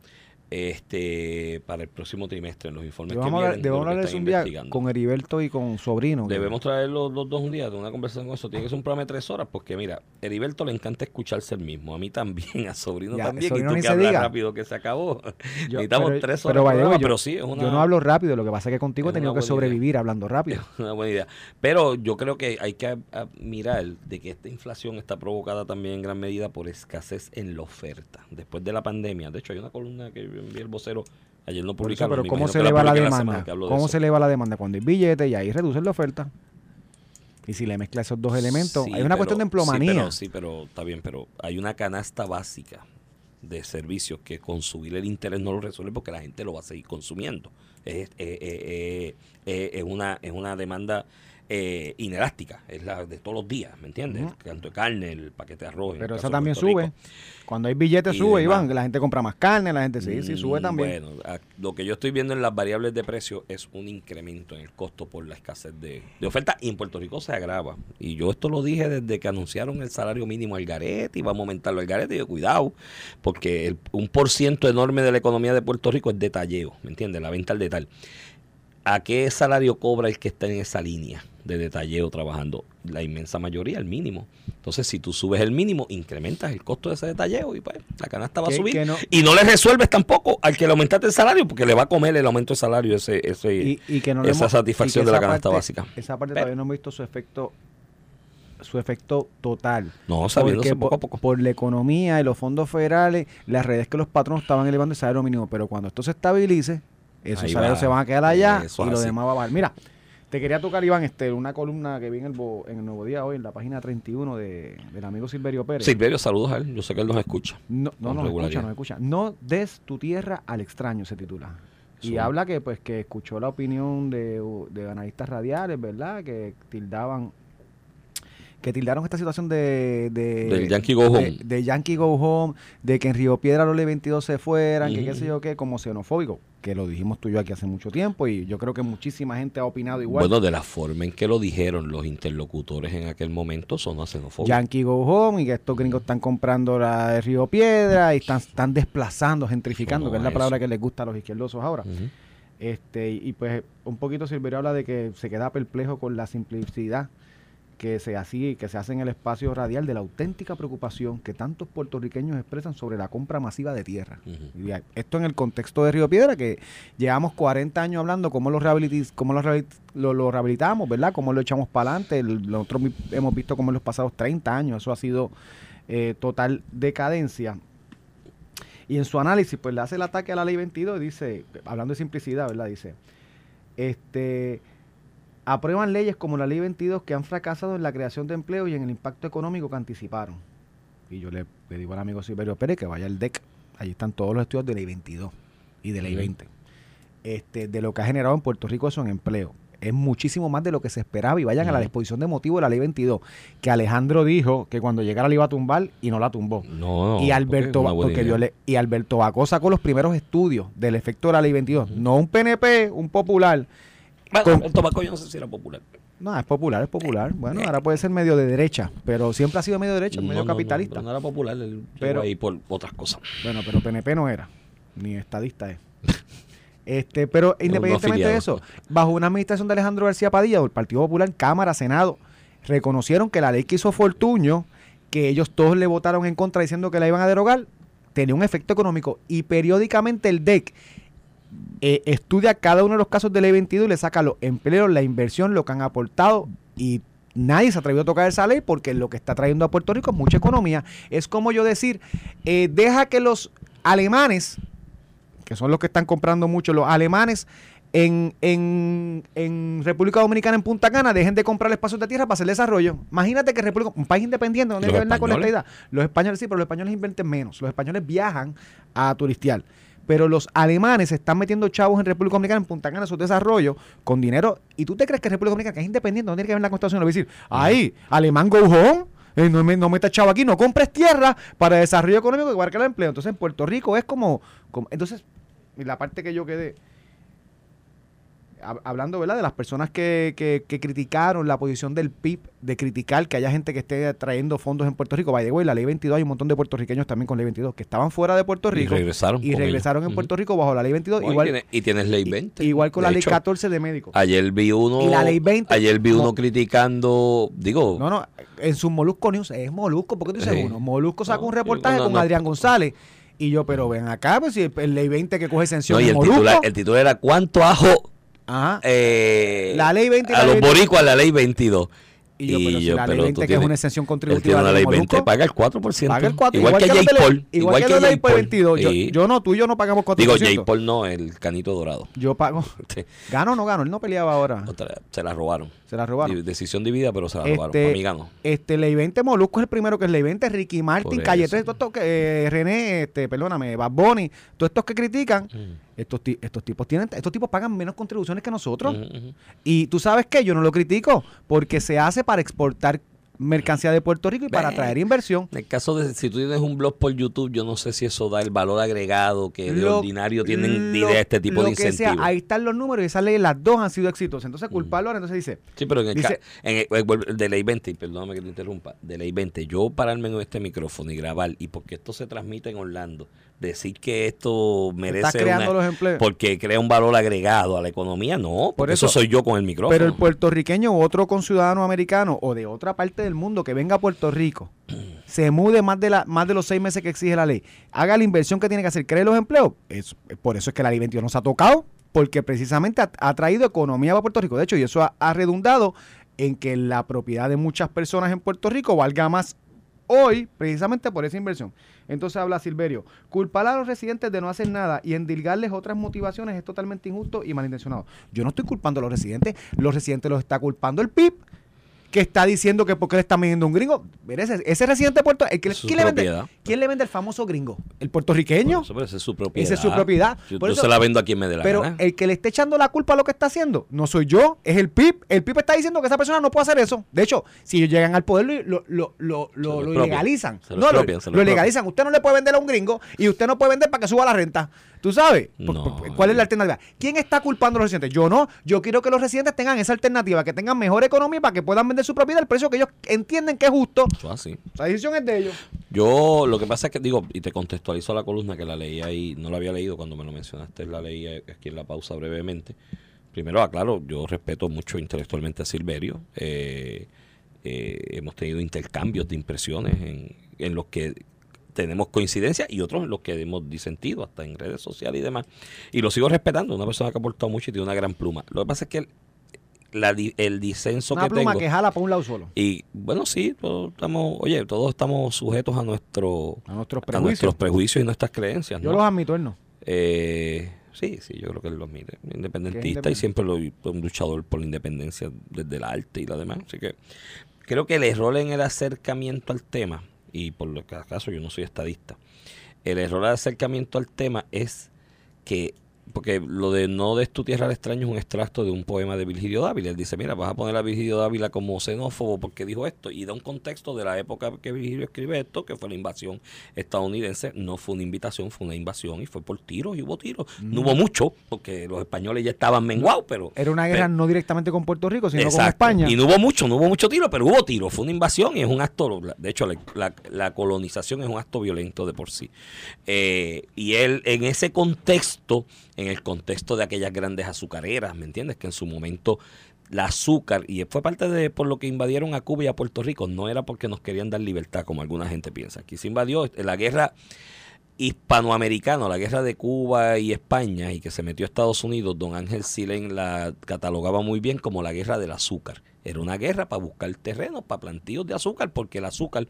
este para el próximo trimestre en los informes que Debemos vienen de debemos lo que hablar de eso están un día con Heriberto y con Sobrino. Debemos traer los, los dos un día de una conversación con eso. Tiene que ser un programa de tres horas porque, mira, Heriberto le encanta escucharse el mismo. A mí también, a Sobrino Ya, también. Sobrino y tú que se hablas rápido que se acabó. Yo- Necesitamos pero- tres horas. Pero, programa, yo, pero sí, es una, yo no hablo rápido, lo que pasa es que contigo he es tenido que sobrevivir hablando rápido. una buena idea. Pero yo creo que hay que a- mirar de que esta inflación está provocada también en gran medida por escasez en la oferta. Después de la pandemia. De hecho, hay una columna que envié el vocero. Ayer no eso, publicaron. pero ¿cómo se eleva la publiquen demanda? ¿Cómo se eleva la demanda? Cuando hay billetes y ahí reducen la oferta. Y si le mezcla esos dos elementos, Sí, hay una cuestión de emplomanía. Sí pero, sí, pero está bien, pero hay una canasta básica de servicios que con subir el interés no lo resuelve porque la gente lo va a seguir consumiendo. Es, eh, eh, eh, es una, es una demanda eh, inelástica, es la de todos los días, ¿me entiendes? El canto de carne, el paquete de arroz. Pero esa también sube. Rico. Cuando hay billetes Y sube, demás. Iván. La gente compra más carne, la gente sí, sí, sube Mm, también. Bueno, lo que yo estoy viendo en las variables de precio es un incremento en el costo por la escasez de, de oferta y en Puerto Rico se agrava. Y yo esto lo dije desde que anunciaron el salario mínimo al garete y vamos a aumentarlo al garete. Y yo, cuidado, porque el- un por ciento enorme de la economía de Puerto Rico es detalleo, ¿me entiendes? La venta al detal. ¿A qué salario cobra el que está en esa línea de detalleo trabajando? La inmensa mayoría, el mínimo. Entonces, si tú subes el mínimo, incrementas el costo de ese detalleo y pues la canasta va a subir. no- Y no le resuelves tampoco al que le aumentaste el salario, porque le va a comer el aumento de salario ese, ese y, y que no le esa hemos- satisfacción y que de la canasta parte- básica. Esa parte Pero- todavía no hemos visto su efecto su efecto total. No, sabiéndose poco a por, poco. por la economía y los fondos federales, las redes que los patronos estaban elevando el salario mínimo, pero cuando esto se estabilice, esos Ahí salarios va. se van a quedar allá Eso y lo así. demás va a bajar. Mira, te quería tocar, Iván, este, una columna que vi en el, Bo- en el Nuevo Día hoy, en la página 31 de, del amigo Silverio Pérez. Silverio, saludos a él. Yo sé que él nos escucha. No, no, Con no, regularidad. escucha, no escucha. No des tu tierra al extraño, se titula. Y Eso. habla que pues que escuchó la opinión de, de analistas radiales, ¿verdad? Que tildaban que tildaron esta situación de... de Del Yankee Go Home. De, Yankee Go Home, de que en Río Piedra los Ley 22 se fueran, que qué sé yo qué, como xenofóbico, que lo dijimos tú y yo aquí hace mucho tiempo y yo creo que muchísima gente ha opinado igual. Bueno, de la forma en que lo dijeron los interlocutores en aquel momento son xenofóbicos. Yankee Go Home y que estos gringos están comprando la de Río Piedra y están, están desplazando, gentrificando, ¿Cómo que es la palabra eso? que les gusta a los izquierdosos ahora. Este, y pues un poquito Silverio habla de que se queda perplejo con la simplicidad que se así, que se hace en el espacio radial de la auténtica preocupación que tantos puertorriqueños expresan sobre la compra masiva de tierra. Esto en el contexto de Río Piedra, que llevamos 40 años hablando cómo lo, cómo lo, rehabilit- lo, lo rehabilitamos, ¿verdad? Cómo lo echamos para adelante. Nosotros hemos visto cómo en los pasados 30 años eso ha sido eh, total decadencia. Y en su análisis, pues le hace el ataque a la ley 22 y dice, hablando de simplicidad, ¿verdad? Dice, este, aprueban leyes como la ley 22 que han fracasado en la creación de empleo y en el impacto económico que anticiparon. Y yo le, le digo al amigo Silverio Pérez que vaya al DEC, allí están todos los estudios de ley 22 y de ley Ujú. 20. Este, de lo que ha generado en Puerto Rico eso en empleo. Es muchísimo más de lo que se esperaba y vayan a la disposición de motivo de la ley 22, que Alejandro dijo que cuando llegara la iba a tumbar y no la tumbó No, no. y Alberto porque porque idea. yo le- y Alberto Bacó sacó los primeros estudios del efecto de la ley 22 no un PNP un popular Bueno, con- el tobaco yo no sé si era popular. no es popular es popular. Bueno ahora puede ser medio de derecha pero siempre ha sido medio derecha No, medio no, capitalista. no era popular, Pero- ahí por otras cosas. bueno pero PNP no era ni estadista es. Este pero independientemente de eso bajo una administración de Alejandro García Padilla del Partido Popular Cámara Senado reconocieron que la ley que hizo Fortuño que ellos todos le votaron en contra diciendo que la iban a derogar tenía un efecto económico. Y periódicamente el DEC eh, estudia cada uno de los casos de ley 22 y le saca los empleos, la inversión, lo que han aportado y nadie se atrevió a tocar esa ley porque lo que está trayendo a Puerto Rico es mucha economía. Es como yo decir, eh, deja que los alemanes, que son los que están comprando mucho, los alemanes en, en, en República Dominicana, en Punta Cana, dejen de comprar espacios de tierra para hacer desarrollo. Imagínate que República, un país independiente, no tiene que ver nada con la. Los españoles sí, pero los españoles invierten menos. Los españoles viajan a turistear. Pero los alemanes se están metiendo chavos en República Dominicana, en Punta Cana, sus desarrollos, con dinero. ¿Y tú te crees que República Dominicana, que es independiente, no tiene que ver en la Constitución? Le voy a decir, ahí, alemán go home, eh, no me, no metas chavo aquí, no compres tierra para desarrollo económico que crear empleo. Entonces en Puerto Rico es como, como- entonces, la parte que yo quedé, hablando ¿verdad? de las personas que, que- que criticaron la posición del PIB, de criticar que haya gente que esté trayendo fondos en Puerto Rico. By the way, la ley 22 hay un montón de puertorriqueños también con ley 22 que estaban fuera de Puerto Y Rico regresaron. y regresaron ella. en Puerto. Rico bajo la ley 22, Bueno, y igual, tienes- y tienes ley i- 20. igual con De la ley hecho, 14 de médicos. Ayer vi uno. Y la ley 20. Ayer vi No. uno criticando. Digo. No, no, en sus Molusco News es Molusco, ¿por qué tú dices Sí. uno? Molusco sacó No, un reportaje no, con. Adrián González. Y yo, pero ven acá, pues si el, ley 20 que coge exención no, y el Molusco. titular, el titular era ¿Cuánto ajo Ajá. eh, La ley 20 y a la los ley 20. boricuas la ley 22? y yo, pero si la ley pero 20 tú que es tienes- una exención contributiva tiene de ley Molusco, 20, paga el 4%. paga el 4, igual, que la Jay de la- Paul. Igual, que la ley por 22. Yo, yo no, tú y yo no pagamos 4%. Digo, Jay Paul no, el canito dorado. Yo pago. Sí, ¿Gano o no gano? Él no peleaba ahora. otra- se la robaron. Se la robaron. Decisión dividida, pero se la robaron. Este, ganó. Este, Ley 20 Molusco es el primero que es Ley 20, Ricky Martin, Por Calle eso. 3, todos estos que, eh, René, este, perdóname, Bad Bunny, todos estos que critican, Mm. estos, estos tipos tienen, estos tipos pagan menos contribuciones que nosotros. Ujú, ujú. Y tú sabes que yo no lo critico, porque se hace para exportar mercancía de Puerto Rico y para Ve. atraer inversión. En el caso de si tú tienes un blog por YouTube, yo no sé si eso da el valor agregado que de Lo- ordinario tienen de lo- idea este tipo lo de que sea, incentivos. ahí están los números y esas leyes, las dos han sido exitosas. Entonces, culparlo ahora, entonces dice, Sí, pero en el, Dice- en el- de ley 20, y perdóname que te interrumpa, de ley 20, yo pararme en este micrófono y grabar, y porque esto se transmite en Orlando, decir que esto merece creando una- los empleos. porque crea un valor agregado a la economía, no, porque eso, eso- soy yo con el micrófono. Pero el puertorriqueño u otro conciudadano americano o de otra parte del mundo que venga a Puerto Rico, se mude más de, la, más de los seis meses que exige la ley, haga la inversión que tiene que hacer, cree los empleos, es, por eso es que la ley 21 se ha tocado, porque precisamente ha, ha traído economía para Puerto Rico. De hecho, y eso ha, ha redundado en que la propiedad de muchas personas en Puerto Rico valga más hoy precisamente por esa inversión. Entonces habla Silverio, culpar a los residentes de no hacer nada y endilgarles otras motivaciones es totalmente injusto y malintencionado. Yo no estoy culpando a los residentes, los residentes los está culpando el PIB. Que está diciendo que porque le está vendiendo un gringo. Mire, ese, ese residente de Puerto el que, ¿quién, le vende. ¿Quién le vende el famoso gringo? ¿El puertorriqueño? Eso, pero esa es su propiedad. Esa es su propiedad. Yo, Por yo eso- se la vendo a quien me dé la Pero gana. el que le esté echando la culpa a lo que está haciendo no soy yo, es el PIB. El PIB está diciendo que esa persona no puede hacer eso. De hecho, si ellos llegan al poder, lo, lo, lo, lo, lo lo no, lo, ilegalizan. Usted no le puede vender a un gringo y usted no puede vender para que suba la renta. ¿Tú sabes? Por- No, por- ¿Cuál es la alternativa? ¿Quién está culpando a los residentes? Yo no. Yo quiero que los residentes tengan esa alternativa, que tengan mejor economía para que puedan vender su propiedad al precio que ellos entienden que es justo. Eso es así. La decisión es de ellos. Yo lo que pasa es que digo, y te contextualizo la columna que la leí ahí, no la había leído cuando me lo mencionaste, la leí aquí en la pausa brevemente. Primero, aclaro, yo respeto mucho intelectualmente a Silverio. eh, eh, hemos tenido intercambios de impresiones en, en los que tenemos coincidencia y otros los que hemos disentido, hasta en redes sociales y demás. Y lo sigo respetando, una persona que ha aportado mucho y tiene una gran pluma. Lo que pasa es que el, la el disenso Una que pluma tengo... que jala para un lado solo. Y bueno, sí, todos estamos, oye, todos estamos sujetos a nuestro A nuestros a prejuicios. nuestros prejuicios y nuestras creencias. Yo ¿no? los admito, él no. Eh, sí, sí, yo creo que él los mire. Independentista y siempre lo un luchador por la independencia desde el arte y lo demás. Así que creo que el error en el acercamiento al tema, y por lo que acaso yo no soy estadista, el error de acercamiento al tema es que, porque lo de no des tu tierra al extraño es un extracto de un poema de Virgilio Dávila. Él dice, mira, vas a poner a Virgilio Dávila como xenófobo porque dijo esto, y da un contexto de la época que Virgilio escribe esto, que fue la invasión estadounidense. No fue una invitación, fue una invasión y fue por tiros y hubo tiros. No hubo mucho, porque los españoles ya estaban menguados, pero... Era una guerra pero- no directamente con Puerto Rico, sino con. España. Y no hubo mucho, no hubo mucho tiro, pero hubo tiro. Fue una invasión y es un acto, de hecho, la, la- la colonización es un acto violento de por sí. Eh, y él, en ese contexto, en el contexto de aquellas grandes azucareras, ¿me entiendes? Que en su momento la azúcar, y fue parte de por lo que invadieron a Cuba y a Puerto Rico, no era porque nos querían dar libertad, como alguna gente piensa. Aquí se invadió la guerra hispanoamericana, la guerra de Cuba y España, y que se metió a Estados Unidos, don Ángel Silen la catalogaba muy bien como la guerra del azúcar. Era una guerra para buscar terrenos, para plantíos de azúcar, porque el azúcar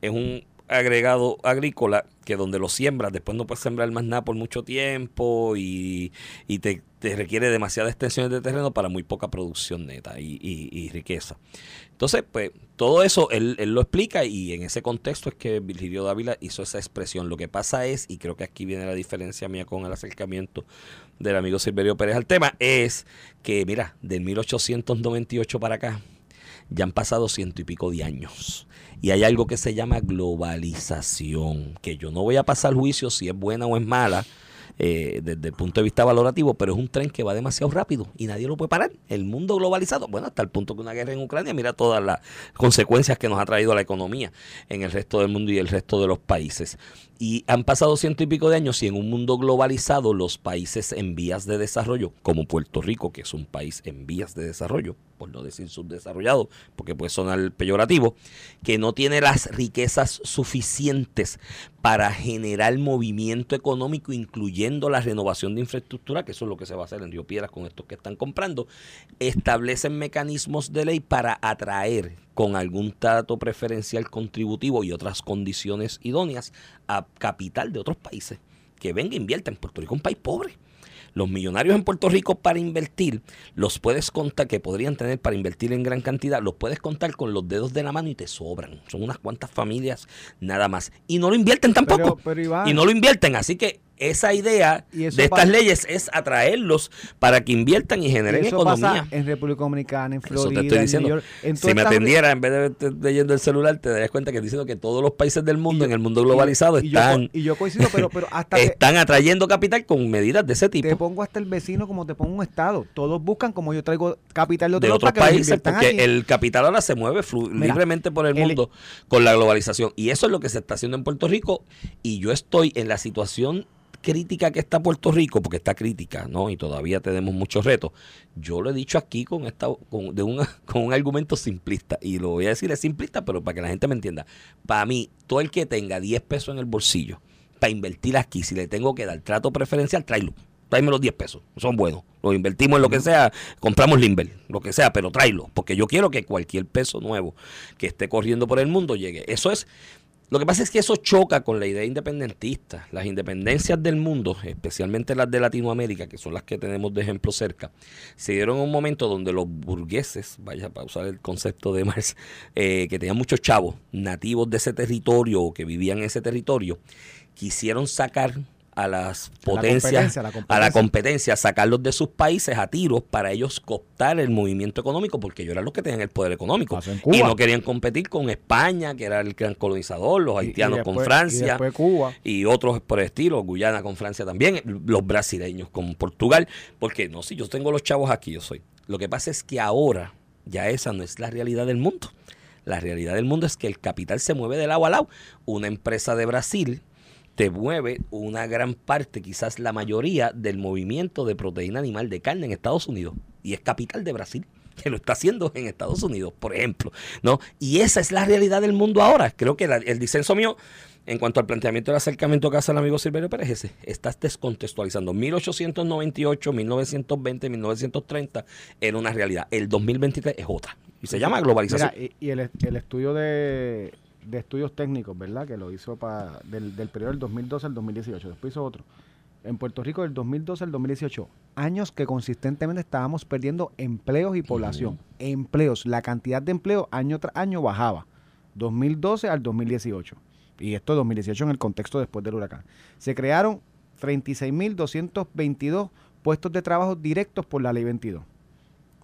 es un agregado agrícola que donde lo siembras, después no puedes sembrar más nada por mucho tiempo y, y te, requiere demasiadas extensiones de terreno para muy poca producción neta y, y- riqueza. Entonces, pues todo eso él, él lo explica y en ese contexto es que Virgilio Dávila hizo esa expresión. Lo que pasa es, y creo que aquí viene la diferencia mía con el acercamiento del amigo Silverio Pérez al tema, es que, mira, del 1898 para acá, ya han pasado ciento y pico de años. Y hay algo que se llama globalización, que yo no voy a pasar juicio si es buena o es mala eh, desde el punto de vista valorativo, pero es un tren que va demasiado rápido y nadie lo puede parar. El mundo globalizado, bueno, hasta el punto que una guerra en Ucrania, mira todas las consecuencias que nos ha traído la economía en el resto del mundo y el resto de los países. Y han pasado ciento y pico de años y en un mundo globalizado los países en vías de desarrollo, como Puerto Rico, que es un país en vías de desarrollo, por no decir subdesarrollado, porque puede sonar peyorativo, que no tiene las riquezas suficientes para generar movimiento económico, incluyendo la renovación de infraestructura, que eso es lo que se va a hacer en Río Piedras con estos que están comprando, establecen mecanismos de ley para atraer con algún trato preferencial contributivo y otras condiciones idóneas a capital de otros países que venga e invierta en Puerto Rico, un país pobre. Los millonarios en Puerto Rico para invertir, los puedes contar, que podrían tener para invertir en gran cantidad, los puedes contar con los dedos de la mano y te sobran. Son unas cuantas familias nada más. Y no lo invierten tampoco. Pero- pero, Iván- y no lo invierten. Así que esa idea Y de estas pasa- leyes es atraerlos para que inviertan y generen Eso economía. pasa en República Dominicana, en Florida, te estoy en. New York. En si me atendiera en vez de leyendo el celular, te darías cuenta que diciendo que todos los países del mundo, Y yo- en el mundo globalizado, y están, y yo coincido, pero, pero hasta están atrayendo capital con medidas de ese tipo. te pongo hasta el vecino como te pongo un estado. Todos buscan como yo traigo capital de otros, de otros para que los países, porque el capital ahora se mueve Mira, libremente por el el- mundo con la globalización. Y eso es lo que se está haciendo en Puerto Rico. Y yo estoy en la situación crítica que está Puerto Rico, porque está crítica, ¿no? Y todavía tenemos muchos retos. Yo lo he dicho aquí con esta con, de una, con un argumento simplista. Y lo voy a decir, es simplista, pero para que la gente me entienda. Para mí, todo el que tenga 10 pesos en el bolsillo para invertir aquí, si le tengo que dar trato preferencial, tráelo. Tráeme los 10 pesos, son buenos. Los invertimos en lo que sea, compramos Limber, lo que sea, pero tráelo. Porque yo quiero que cualquier peso nuevo que esté corriendo por el mundo llegue. Eso es Lo que pasa es que eso choca con la idea independentista. Las independencias del mundo, especialmente las de Latinoamérica, que son las que tenemos de ejemplo cerca, se dieron en un momento donde los burgueses, vaya para usar el concepto de Marx, eh, que tenían muchos chavos nativos de ese territorio o que vivían en ese territorio, quisieron sacar a las potencias, a la, competencia, sacarlos de sus países a tiros para ellos cooptar el movimiento económico, porque ellos eran los que tenían el poder económico. Y no querían competir con España, que era el gran colonizador, los haitianos con Francia, y, Cuba. y otros por el estilo, Guyana con Francia también, los brasileños con Portugal, porque no, si yo tengo los chavos aquí, yo soy. Lo que pasa es que ahora ya esa no es la realidad del mundo. La realidad del mundo es que el capital se mueve de lado a lado. Una empresa de Brasil te mueve una gran parte, quizás la mayoría, del movimiento de proteína animal de carne en Estados Unidos. Y es capital de Brasil que lo está haciendo en Estados Unidos, por ejemplo, ¿no? Y esa es la realidad del mundo ahora. Creo que el disenso mío en cuanto al planteamiento del acercamiento que hace el amigo Silverio Pérez, ese, estás descontextualizando. 1898, 1920, 1930 era una realidad. El 2023 es otra. Y se llama globalización. y, el, el, estudio de, de estudios técnicos, ¿verdad? Que lo hizo para del, del periodo del 2012 al 2018. Después hizo otro. En Puerto Rico del 2012 al 2018. Años que consistentemente estábamos perdiendo empleos y población. Empleos. La cantidad de empleos año tras año bajaba. 2012 al 2018. Y esto 2018 en el contexto después del huracán. Se crearon 36.222 puestos de trabajo directos por la ley 22.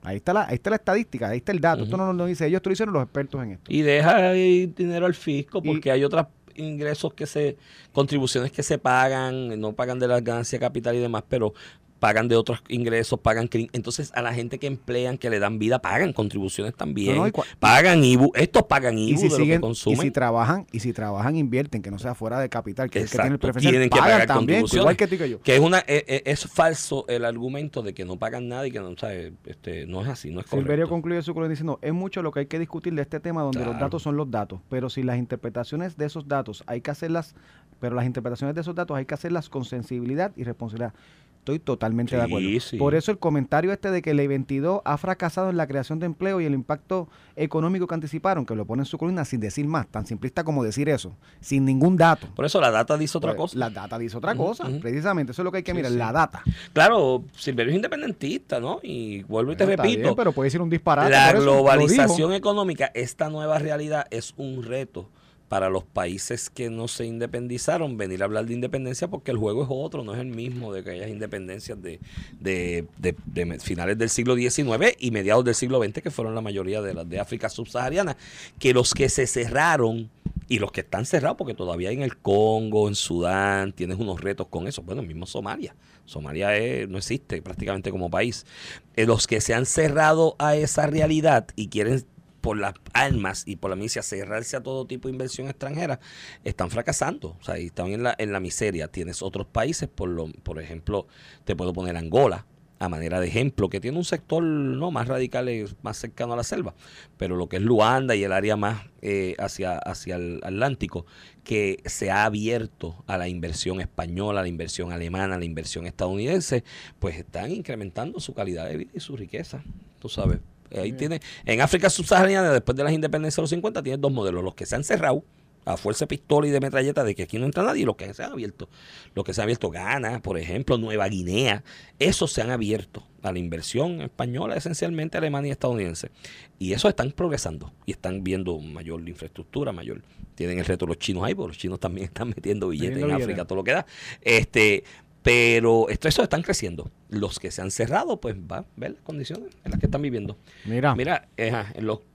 Ahí está la, ahí está la estadística, ahí está el dato. Esto no lo dice ellos, esto lo hicieron los expertos en esto. Y deja dinero al fisco porque hay otros ingresos que se, contribuciones que se pagan, no pagan de la ganancia capital y demás, pero pagan de otros ingresos, pagan entonces a la gente que emplean, que le dan vida, pagan contribuciones también, pagan IBU, estos pagan IBU si de siguen, lo que consumen. Y si trabajan, y si trabajan, invierten, que no sea fuera de capital, que, es que tiene el tienen que pagar también, igual que, yo. Que es una e, e, es, falso el argumento de que no pagan nada y que no, sabe, este, no es así, no es correcto. Silverio concluye su columna diciendo, es mucho lo que hay que discutir de este tema donde los datos son los datos, pero si las interpretaciones de esos datos hay que hacerlas, pero las interpretaciones de esos datos hay que hacerlas con sensibilidad y responsabilidad. Estoy totalmente de acuerdo. Por eso el comentario este de que el 22 ha fracasado en la creación de empleo y el impacto económico que anticiparon, que lo pone en su columna sin decir más, tan simplista como decir eso, sin ningún dato. Por eso la data dice otra pues, cosa. La data dice otra cosa, precisamente. Eso es lo que hay que mirar, la data. Claro, Silverio es independentista, ¿no? Y vuelvo y te repito. pero puede decir un disparate. La globalización económica, esta nueva realidad es un reto para los países que no se independizaron venir a hablar de independencia porque el juego es otro, no es el mismo de que haya independencias de, de, de, finales del siglo XIX y mediados del siglo XX, que fueron la mayoría de las de África subsahariana, que los que se cerraron y los que están cerrados, porque todavía en el Congo, en Sudán, tienes unos retos con eso, bueno, mismo Somalia. Somalia no existe prácticamente como país. Eh, los que se han cerrado a esa realidad y quieren por las armas y por la milicia cerrarse a todo tipo de inversión extranjera, están fracasando. O sea, están en la, en la miseria. Tienes otros países, por, lo, por ejemplo, te puedo poner Angola, a manera de ejemplo, que tiene un sector no más radical, y más cercano a la selva, pero lo que es Luanda y el área más eh, hacia, hacia el Atlántico, que se ha abierto a la inversión española, a la inversión alemana, a la inversión estadounidense, pues están incrementando su calidad de vida y su riqueza, tú sabes, Ahí tiene, en África subsahariana, después de las independencias de los 50, tiene dos modelos, los que se han cerrado a fuerza de pistola y de metralleta de que aquí no entra nadie y los que se han abierto. Los que se han abierto Ghana, por ejemplo, Nueva Guinea, esos se han abierto a la inversión española, esencialmente alemana y estadounidense. Y esos están progresando y están viendo mayor infraestructura, mayor. Tienen el reto los chinos ahí, porque los chinos también están metiendo billetes en África, todo lo que da. Este, pero estos están creciendo. Los que se han cerrado, pues va a ver las condiciones en las que están viviendo. Mira, mira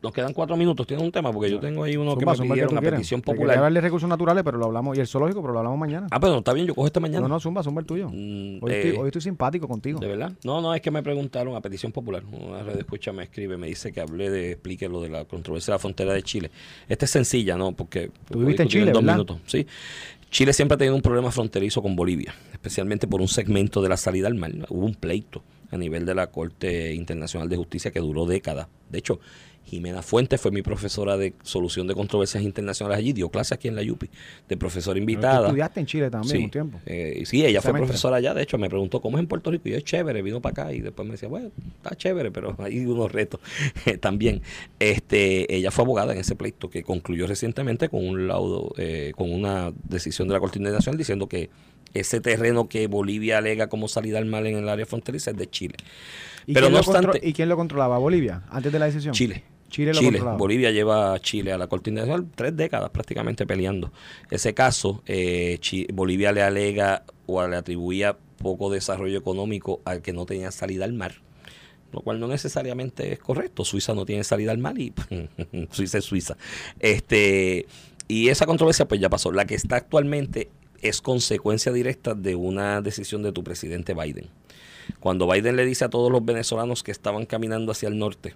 nos quedan cuatro minutos. Tienes un tema, porque yo tengo ahí uno que me pidieron, una petición popular. hablar de recursos naturales, pero lo hablamos, y el zoológico, pero lo hablamos mañana. Ah, pero está bien, yo cojo este mañana. No, no, Zumba, Zumba el tuyo. Mm, hoy, estoy, eh, hoy, estoy, simpático contigo. ¿De verdad? No, no, es que me preguntaron a petición popular. Una red de escucha me escribe, me dice que hablé de, explique lo de la controversia de la frontera de Chile. Esta es sencilla, ¿no? Porque... Tú viviste en Chile, en dos minutos, sí. Chile siempre ha tenido un problema fronterizo con Bolivia, especialmente por un segmento de la salida al mar. Hubo un pleito a nivel de la Corte Internacional de Justicia que duró décadas. De hecho, Jimena Fuentes fue mi profesora de solución de controversias internacionales allí, dio clase aquí en la UPI, de profesora invitada. Tú estudiaste en Chile también Sí, un tiempo. eh, sí, ella fue profesora allá, de hecho me preguntó cómo es en Puerto Rico y yo es chévere, vino para acá y después me decía, bueno, está chévere, pero hay unos retos también. Este, ella fue abogada en ese pleito que concluyó recientemente con un laudo, eh, con una decisión de la Corte Internacional diciendo que ese terreno que Bolivia alega como salida al mar en el área fronteriza es de Chile. ¿Y Pero no obstante- ¿Y quién lo controlaba? ¿Bolivia? Antes de la decisión. Chile. Chile lo Chile. Bolivia lleva a Chile a la Corte Internacional tres décadas prácticamente peleando. Ese caso, eh, Bolivia le alega o le atribuía poco desarrollo económico al que no tenía salida al mar, lo cual no necesariamente es correcto. Suiza no tiene salida al mar y Suiza es Suiza. Este, y esa controversia pues ya pasó. La que está actualmente es consecuencia directa de una decisión de tu presidente Biden. Cuando Biden le dice a todos los venezolanos que estaban caminando hacia el norte,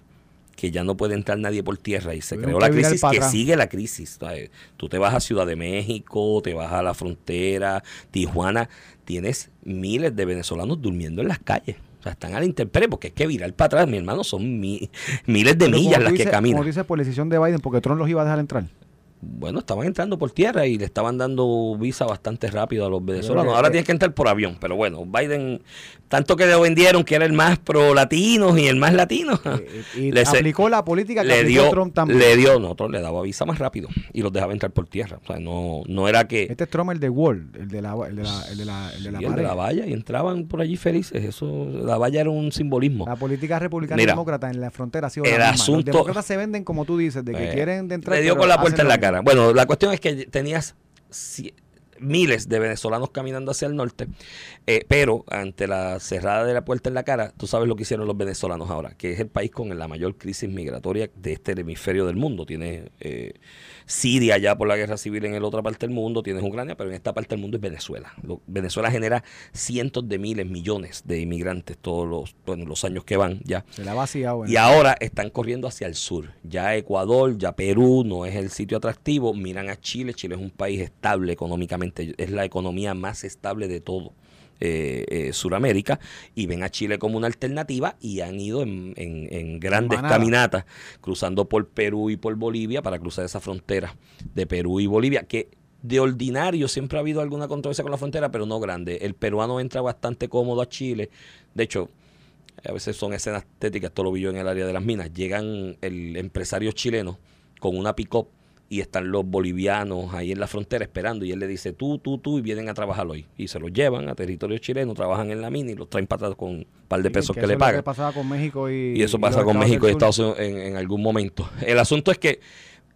que ya no puede entrar nadie por tierra y se creó la crisis que sigue la crisis. ¿sabes? Tú te vas a Ciudad de México, te vas a la frontera, Tijuana, tienes miles de venezolanos durmiendo en las calles. O sea, están a la intemperie porque es que virar para atrás, mi hermano, son mi- miles de Pero millas las que caminan. Como tú dices, por decisión de Biden, porque Trump los iba a dejar entrar. Bueno, estaban entrando por tierra y le estaban dando visa bastante rápido a los venezolanos. Ahora eh, tienes que entrar por avión, pero bueno, Biden, tanto que le vendieron que era el más pro latinos y el más latino, Eh, y le se- aplicó la política que le aplicó dio, Trump también. le dio, nosotros le daba visa más rápido y los dejaba entrar por tierra. O sea, no, no era que Este es Trump el de Wall, el de la, el de la, el de la, el de la sí, el de pared. la valla y entraban por allí felices. Eso, la valla era un simbolismo. La política republicana y demócrata en la frontera ha sido el la misma. asunto- Los demócratas se venden como tú dices, de que Eh, quieren de entrar. Le dio con la puerta en la mismo. Bueno, la cuestión es que tenías miles de venezolanos caminando hacia el norte, eh, pero ante la cerrada de la puerta en la cara, tú sabes lo que hicieron los venezolanos ahora, que es el país con la mayor crisis migratoria de este hemisferio del mundo. Tiene eh, Siria ya por la guerra civil en la otra parte del mundo, tienes Ucrania, pero en esta parte del mundo es Venezuela. Lo- Venezuela genera cientos de miles, millones de inmigrantes todos los, bueno, los años que van ya. Se la ha vaciado. Y ahora están corriendo hacia el sur. Ya Ecuador, ya Perú no es el sitio atractivo. Miran a Chile. Chile es un país estable económicamente. Es la economía más estable de todo. Eh, eh, Suramérica y ven a Chile como una alternativa y han ido en, en- en grandes Manada. caminatas cruzando por Perú y por Bolivia para cruzar esa frontera de Perú y Bolivia que de ordinario siempre ha habido alguna controversia con la frontera pero no grande. El peruano entra bastante cómodo a Chile. De hecho a veces son escenas estéticas, esto lo vi yo en el área de las minas, llegan el empresario chileno con una pick-up y están los bolivianos ahí en la frontera esperando y él le dice tú, tú, tú y vienen a trabajar hoy y se los llevan a territorio chileno, trabajan en la mina y los traen atrás con un par de pesos que, le pagan. pasaba con México y. Y eso y pasa con México y. Estados Unidos en, en algún momento. El asunto es que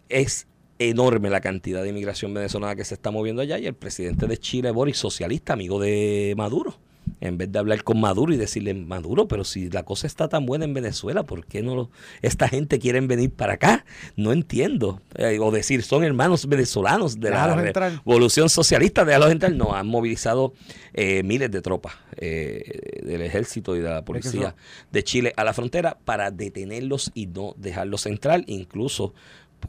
es enorme la cantidad de inmigración venezolana que se está moviendo allá y el presidente de Chile, Boris, socialista, amigo de Maduro. En vez de hablar con Maduro y decirle, Maduro, pero si la cosa está tan buena en Venezuela, ¿por qué no lo- esta gente quiere venir para acá? No entiendo. Eh, o decir, son hermanos venezolanos de la revolución socialista, déjalos entrar. No, han movilizado eh, miles de tropas eh, del ejército y de la policía de Chile a la frontera para detenerlos y no dejarlos entrar, incluso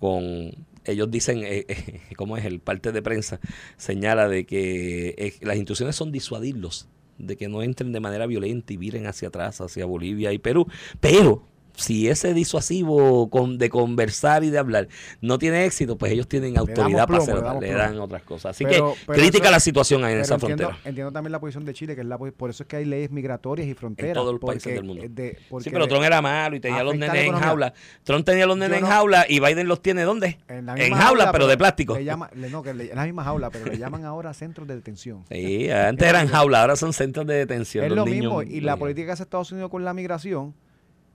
con ellos dicen, eh, eh, ¿cómo es? El parte de prensa señala de que eh, las instrucciones son disuadirlos, de que no entren de manera violenta y viren hacia atrás, hacia Bolivia y Perú. Pero si ese disuasivo con, de conversar y de hablar no tiene éxito, pues ellos tienen autoridad para hacerlo, le dan otras cosas. Así Pero- que pero crítica eso- la situación en Pero esa entiendo, frontera. entiendo también la posición de Chile, que es la, por eso es que hay leyes migratorias y fronteras. todos los países del mundo. de- Sí, pero Trump era malo y tenía los nenes en jaula. Trump tenía los nenes en jaula y Biden los tiene ¿dónde? en, la En jaula, pero de plástico. Le llama, le- no, que le- en la misma jaula, pero le llaman ahora centros de detención. Sí, antes eran jaula, ahora son centros de detención. Es lo niños- mismo. Y la política que hace Estados Unidos con la migración,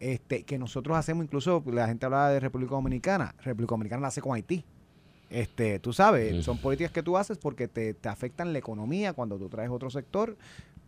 este, que nosotros hacemos, incluso la gente hablaba de República Dominicana. República Dominicana la hace con Haití. Este, tú sabes, son políticas que tú haces porque te, te afectan la economía cuando tú traes otro sector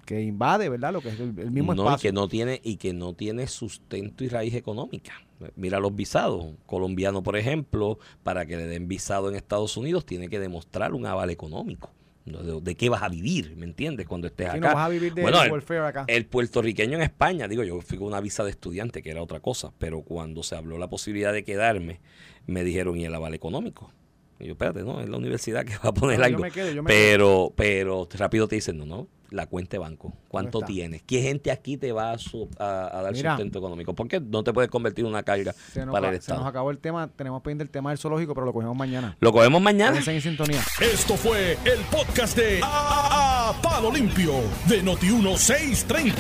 que invade, ¿verdad? Lo que es el, el mismo no, y espacio. que no tiene y que no tiene sustento y raíz económica. Mira los visados. Colombiano, por ejemplo, para que le den visado en Estados Unidos tiene que demostrar un aval económico. ¿De, de qué vas a vivir? ¿Me entiendes? Cuando estés acá. no vas a vivir de Bueno, el- acá. El puertorriqueño en España, digo, yo fui con una visa de estudiante, que era otra cosa, pero cuando se habló la posibilidad de quedarme, me dijeron, ¿y el aval económico? Y yo, espérate, no, es la universidad que va a poner No, yo algo. me quedo, yo me pero, pero rápido te dicen, no, no, la cuenta de banco. ¿Cuánto tienes? ¿Qué gente aquí te va a, su- a- a dar Mira. sustento económico? Porque no te puedes convertir en una carga para va- el se nos Estado. acabó el tema. Tenemos pendiente el tema del zoológico, pero lo cogemos mañana. Lo cogemos mañana. En sintonía. Esto fue el podcast de A, A Palo Limpio de Noti1630.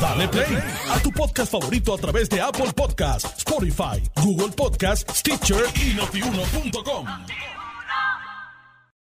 Dale play a tu podcast favorito a través de Apple Podcasts, Spotify, Google Podcasts, Stitcher y notiuno.com.